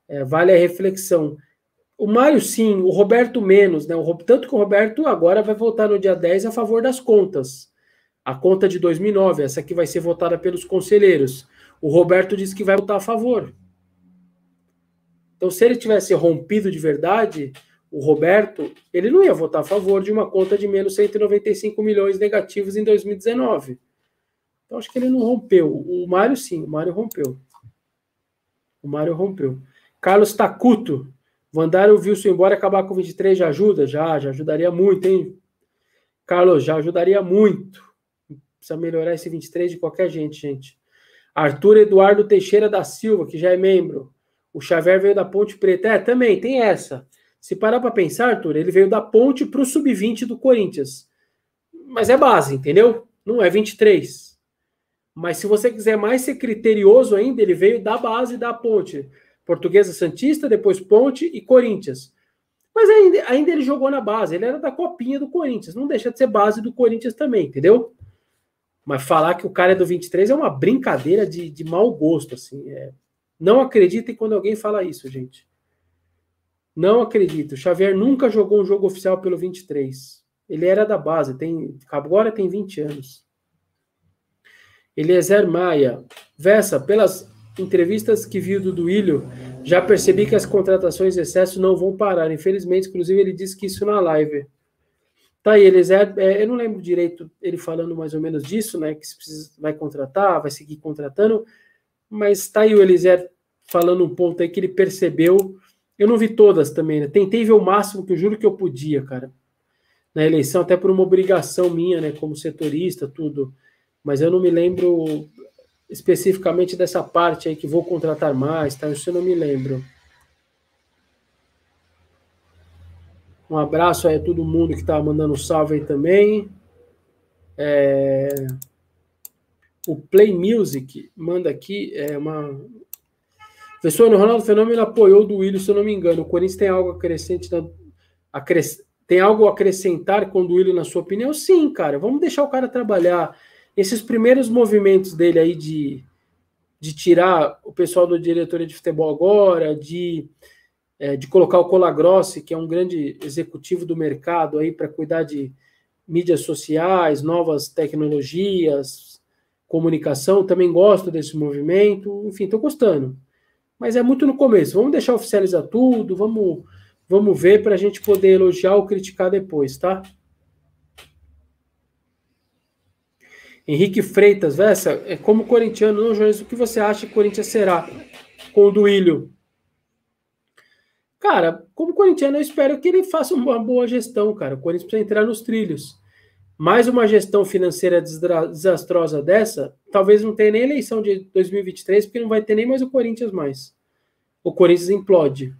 [SPEAKER 1] É, vale a reflexão. O Mário, sim, o Roberto menos, né? O, tanto que o Roberto agora vai votar no dia 10 a favor das contas. A conta de 2009, essa aqui vai ser votada pelos conselheiros. O Roberto disse que vai votar a favor. Então, se ele tivesse rompido de verdade, o Roberto, ele não ia votar a favor de uma conta de menos 195 milhões negativos em 2019. Então, acho que ele não rompeu. O Mário, sim, o Mário rompeu. O Mário rompeu. Carlos Tacuto. Mandar o Wilson embora acabar com 23 já ajuda? Já, já ajudaria muito, hein? Carlos, já ajudaria muito. Precisa melhorar esse 23 de qualquer gente, gente. Arthur Eduardo Teixeira da Silva, que já é membro. O Xavier veio da Ponte Preta. É, também, tem essa. Se parar para pensar, Arthur, ele veio da Ponte para o Sub-20 do Corinthians. Mas é base, entendeu? Não é 23. Mas se você quiser mais ser criterioso ainda, ele veio da base da Ponte. Portuguesa Santista, depois Ponte e Corinthians. Mas ainda, ainda ele jogou na base, ele era da copinha do Corinthians, não deixa de ser base do Corinthians também, entendeu? Mas falar que o cara é do 23 é uma brincadeira de, de mau gosto, assim. É... Não acreditem quando alguém fala isso, gente. Não acredito. Xavier nunca jogou um jogo oficial pelo 23. Ele era da base, tem agora tem 20 anos. Eliezer Maia. Vessa, pelas entrevistas que vi do Duílio, já percebi que as contratações de excesso não vão parar. Infelizmente, inclusive, ele disse que isso na live. Tá aí, Eliezer, é, eu não lembro direito ele falando mais ou menos disso, né? Que precisa, vai contratar, vai seguir contratando, mas tá aí o Eliezer falando um ponto aí que ele percebeu. Eu não vi todas também, né? Tentei ver o máximo que eu juro que eu podia, cara. Na eleição, até por uma obrigação minha, né? Como setorista, tudo. Mas eu não me lembro especificamente dessa parte aí que vou contratar mais, tá? Isso eu não me lembro. Um abraço aí a todo mundo que tá mandando salve aí também. É... O Play Music manda aqui é uma. Pessoal, no Ronaldo Fenômeno apoiou do Willian, se eu não me engano. O Corinthians tem algo acrescente na... Acres... tem algo a acrescentar com o Duílio, na sua opinião? Sim, cara. Vamos deixar o cara trabalhar esses primeiros movimentos dele aí de, de tirar o pessoal do diretoria de futebol agora, de, é, de colocar o Colagrossi, que é um grande executivo do mercado aí para cuidar de mídias sociais, novas tecnologias, comunicação, também gosto desse movimento, enfim, estou gostando. Mas é muito no começo. Vamos deixar oficializar tudo, vamos Vamos ver para a gente poder elogiar ou criticar depois, tá? Henrique Freitas, Vessa, é como corintiano, não, Jones, o que você acha que Corinthians será com o Duílio? Cara, como corintiano, eu espero que ele faça uma boa gestão, cara. O Corinthians precisa entrar nos trilhos. Mais uma gestão financeira desastrosa dessa, talvez não tenha nem eleição de 2023, porque não vai ter nem mais o Corinthians mais. O Corinthians implode.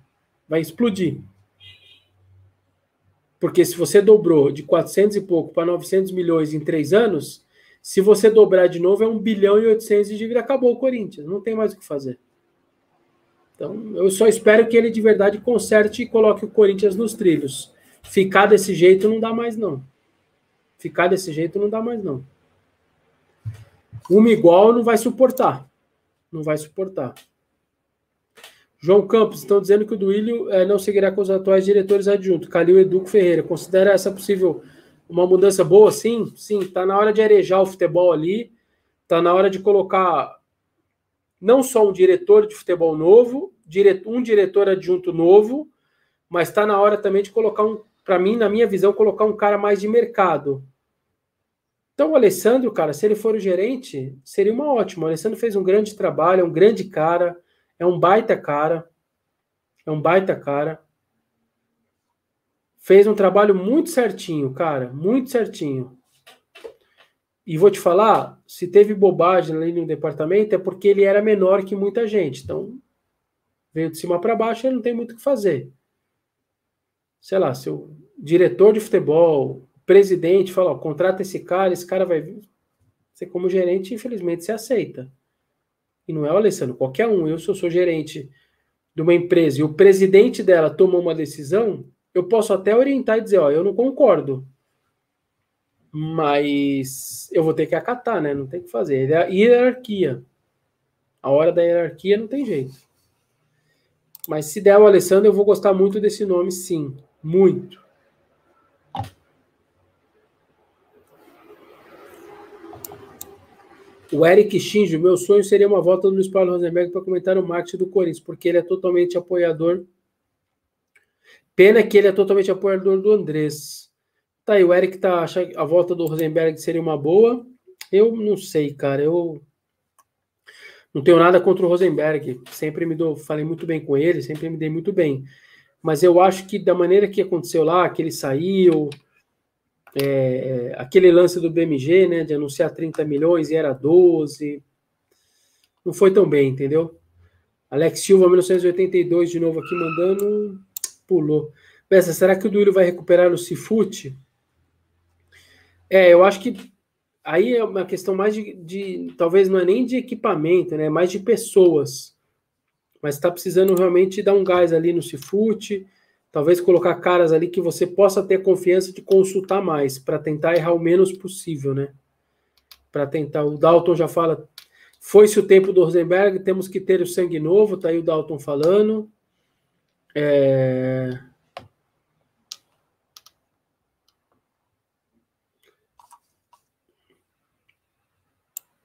[SPEAKER 1] Vai explodir. Porque se você dobrou de 400 e pouco para 900 milhões em três anos, se você dobrar de novo, é 1 bilhão e 800 de dívida. Acabou o Corinthians. Não tem mais o que fazer. Então, eu só espero que ele de verdade conserte e coloque o Corinthians nos trilhos. Ficar desse jeito não dá mais, não. Ficar desse jeito não dá mais, não. Uma igual não vai suportar. Não vai suportar. João Campos, estão dizendo que o Duílio é, não seguirá com os atuais diretores adjuntos. Calil Educo Ferreira. Considera essa possível uma mudança boa, sim? Sim, tá na hora de arejar o futebol ali, tá na hora de colocar não só um diretor de futebol novo, um diretor adjunto novo, mas está na hora também de colocar um, para mim, na minha visão, colocar um cara mais de mercado. Então, o Alessandro, cara, se ele for o gerente, seria uma ótima. O Alessandro fez um grande trabalho, é um grande cara, é um baita cara, é um baita cara fez um trabalho muito certinho, cara, muito certinho. E vou te falar, se teve bobagem ali no departamento é porque ele era menor que muita gente. Então, veio de cima para baixo, ele não tem muito o que fazer. Sei lá, seu diretor de futebol, presidente, fala, ó, contrata esse cara, esse cara vai vir. Você como gerente, infelizmente, você aceita. E não é o Alessandro, qualquer um. Eu, se eu sou gerente de uma empresa e o presidente dela tomou uma decisão, eu posso até orientar e dizer, ó, eu não concordo. Mas eu vou ter que acatar, né? Não tem o que fazer. É hierarquia. A hora da hierarquia não tem jeito. Mas se der o Alessandro, eu vou gostar muito desse nome, sim. Muito. O Eric Shinjo, meu sonho seria uma volta do Luiz Paulo Rosenberg para comentar o marketing do Corinthians, porque ele é totalmente apoiador Pena que ele é totalmente apoiador do Andrés. Tá aí, o Eric tá achando a volta do Rosenberg seria uma boa. Eu não sei, cara. Eu não tenho nada contra o Rosenberg. Sempre me dou, falei muito bem com ele, sempre me dei muito bem. Mas eu acho que da maneira que aconteceu lá, que ele saiu, é, aquele lance do BMG, né, de anunciar 30 milhões e era 12, não foi tão bem, entendeu? Alex Silva, 1982, de novo aqui mandando pulou. Peça, será que o Duílio vai recuperar no Cifute? É, eu acho que aí é uma questão mais de, de, talvez não é nem de equipamento, né? É mais de pessoas. Mas está precisando realmente dar um gás ali no Cifute, talvez colocar caras ali que você possa ter confiança de consultar mais, para tentar errar o menos possível, né? Para tentar. O Dalton já fala. Foi-se o tempo do Rosenberg, temos que ter o sangue novo, tá aí o Dalton falando. É...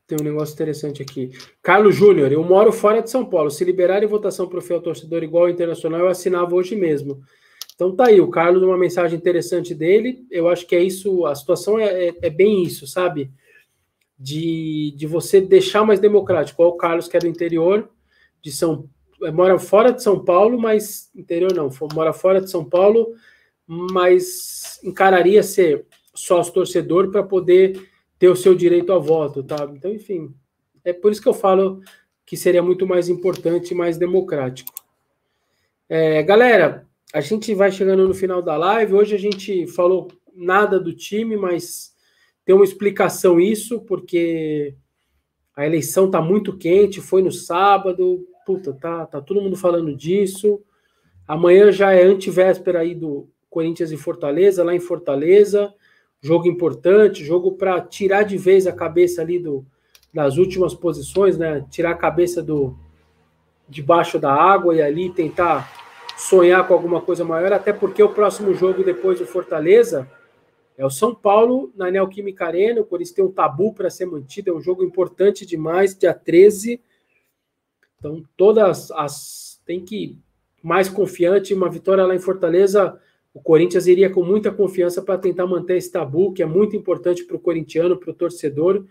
[SPEAKER 1] Tem um negócio interessante aqui. Carlos Júnior, eu moro fora de São Paulo. Se liberarem votação para o fiel torcedor igual ao internacional, eu assinava hoje mesmo. Então tá aí, o Carlos, uma mensagem interessante dele. Eu acho que é isso, a situação é, é, é bem isso, sabe? De, de você deixar mais democrático. Igual o Carlos, que é do interior de São é, mora fora de São Paulo, mas interior não, mora fora de São Paulo, mas encararia ser sócio torcedor para poder ter o seu direito a voto, tá? Então, enfim, é por isso que eu falo que seria muito mais importante e mais democrático. É, galera, a gente vai chegando no final da live. Hoje a gente falou nada do time, mas tem uma explicação isso, porque a eleição está muito quente, foi no sábado, puta, tá, tá todo mundo falando disso. Amanhã já é antivéspera aí do Corinthians e Fortaleza, lá em Fortaleza. Jogo importante, jogo para tirar de vez a cabeça ali do, das últimas posições, né? Tirar a cabeça do debaixo da água e ali tentar sonhar com alguma coisa maior, até porque o próximo jogo depois do Fortaleza é o São Paulo na Neoquímica Arena, o Corinthians tem um tabu para ser mantido, é um jogo importante demais, dia 13 então, todas as. Tem que mais confiante. Uma vitória lá em Fortaleza, o Corinthians iria com muita confiança para tentar manter esse tabu, que é muito importante para o corintiano, para o torcedor.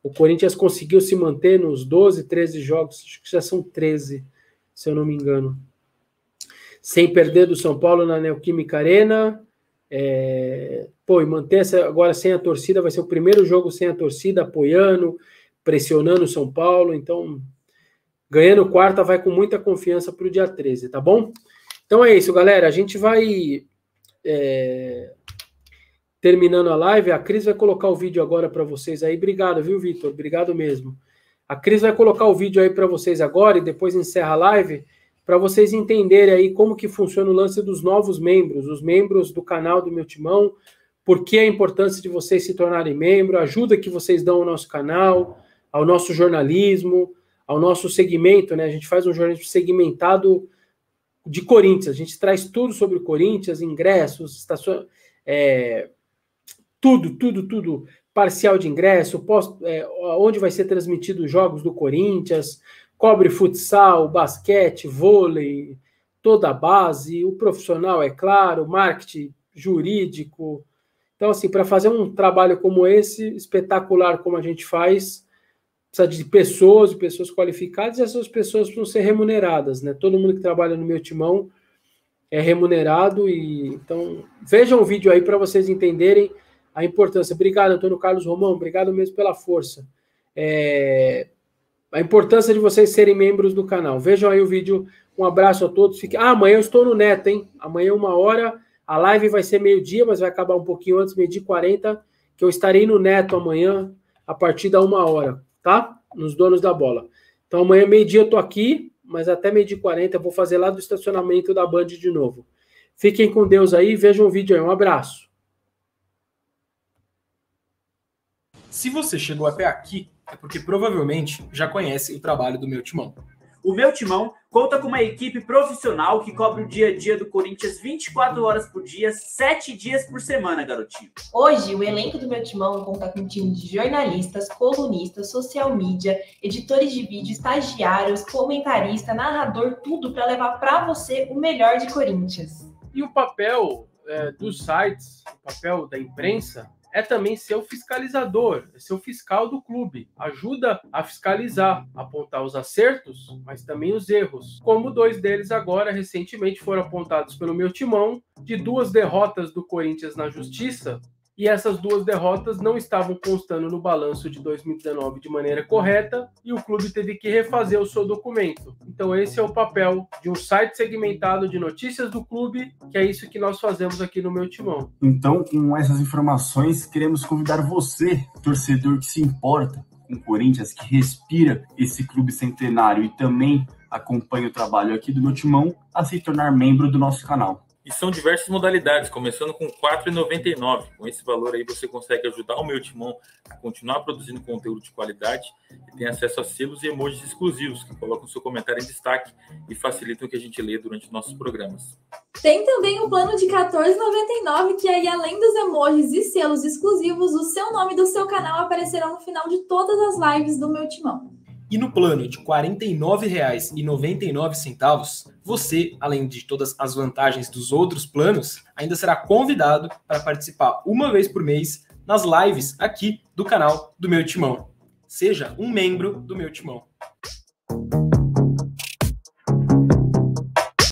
[SPEAKER 1] O Corinthians conseguiu se manter nos 12, 13 jogos, acho que já são 13, se eu não me engano. Sem perder do São Paulo na Neoquímica Arena. É... Pô, e manter essa agora sem a torcida, vai ser o primeiro jogo sem a torcida, apoiando, pressionando o São Paulo. Então, ganhando quarta, vai com muita confiança para o dia 13, tá bom? Então é isso, galera. A gente vai é, terminando a live. A Cris vai colocar o vídeo agora para vocês aí. Obrigado, viu, Vitor? Obrigado mesmo. A Cris vai colocar o vídeo aí para vocês agora e depois encerra a live para vocês entenderem aí como que funciona o lance dos novos membros, os membros do canal do meu timão, por que a importância de vocês se tornarem membro, a ajuda que vocês dão ao nosso canal, ao nosso jornalismo, ao nosso segmento, né? A gente faz um jornalismo segmentado de Corinthians. A gente traz tudo sobre o Corinthians, ingressos, estações, é, tudo, tudo, tudo. Parcial de ingresso, post, é, onde vai ser transmitido os jogos do Corinthians, cobre futsal, basquete, vôlei, toda a base, o profissional, é claro, marketing jurídico. Então, assim, para fazer um trabalho como esse, espetacular como a gente faz, precisa de pessoas, de pessoas qualificadas, e essas pessoas precisam ser remuneradas, né? Todo mundo que trabalha no meu timão é remunerado e então vejam o vídeo aí para vocês entenderem a importância. Obrigado, Antônio Carlos Romão, obrigado mesmo pela força. É... A importância de vocês serem membros do canal. Vejam aí o vídeo. Um abraço a todos. Fique... Ah, amanhã eu estou no Neto, hein? Amanhã, uma hora. A live vai ser meio-dia, mas vai acabar um pouquinho antes, meio-dia e 40, que eu estarei no Neto amanhã, a partir da uma hora tá? Nos donos da bola. Então amanhã, meio-dia, eu tô aqui, mas até meio-dia e 40 eu vou fazer lá do estacionamento da Band de novo. Fiquem com Deus aí, vejam o vídeo aí. Um abraço.
[SPEAKER 2] Se você chegou até aqui, é porque provavelmente já conhece o trabalho do meu timão.
[SPEAKER 3] O meu timão conta com uma equipe profissional que cobre o dia a dia do Corinthians 24 horas por dia, 7 dias por semana, garotinho.
[SPEAKER 4] Hoje, o elenco do meu timão conta com um time de jornalistas, colunistas, social media, editores de vídeo, estagiários, comentarista, narrador, tudo para levar para você o melhor de Corinthians.
[SPEAKER 1] E o papel é, dos sites, o papel da imprensa, é também ser o fiscalizador, é ser o fiscal do clube. Ajuda a fiscalizar, apontar os acertos, mas também os erros. Como dois deles agora recentemente foram apontados pelo meu timão, de duas derrotas do Corinthians na justiça, e essas duas derrotas não estavam constando no balanço de 2019 de maneira correta e o clube teve que refazer o seu documento. Então esse é o papel de um site segmentado de notícias do clube, que é isso que nós fazemos aqui no meu timão.
[SPEAKER 5] Então, com essas informações, queremos convidar você, torcedor que se importa com o Corinthians, que respira esse clube centenário e também acompanha o trabalho aqui do meu timão, a se tornar membro do nosso canal.
[SPEAKER 6] E são diversas modalidades, começando com R$ 4,99. Com esse valor aí você consegue ajudar o meu timão a continuar produzindo conteúdo de qualidade e tem acesso a selos e emojis exclusivos que colocam seu comentário em destaque e facilitam o que a gente lê durante nossos programas.
[SPEAKER 7] Tem também um plano de R$ 14,99 que aí além dos emojis e selos exclusivos, o seu nome do seu canal aparecerá no final de todas as lives do meu timão.
[SPEAKER 2] E no plano de R$ 49,99, você, além de todas as vantagens dos outros planos, ainda será convidado para participar uma vez por mês nas lives aqui do canal do Meu Timão. Seja um membro do Meu Timão.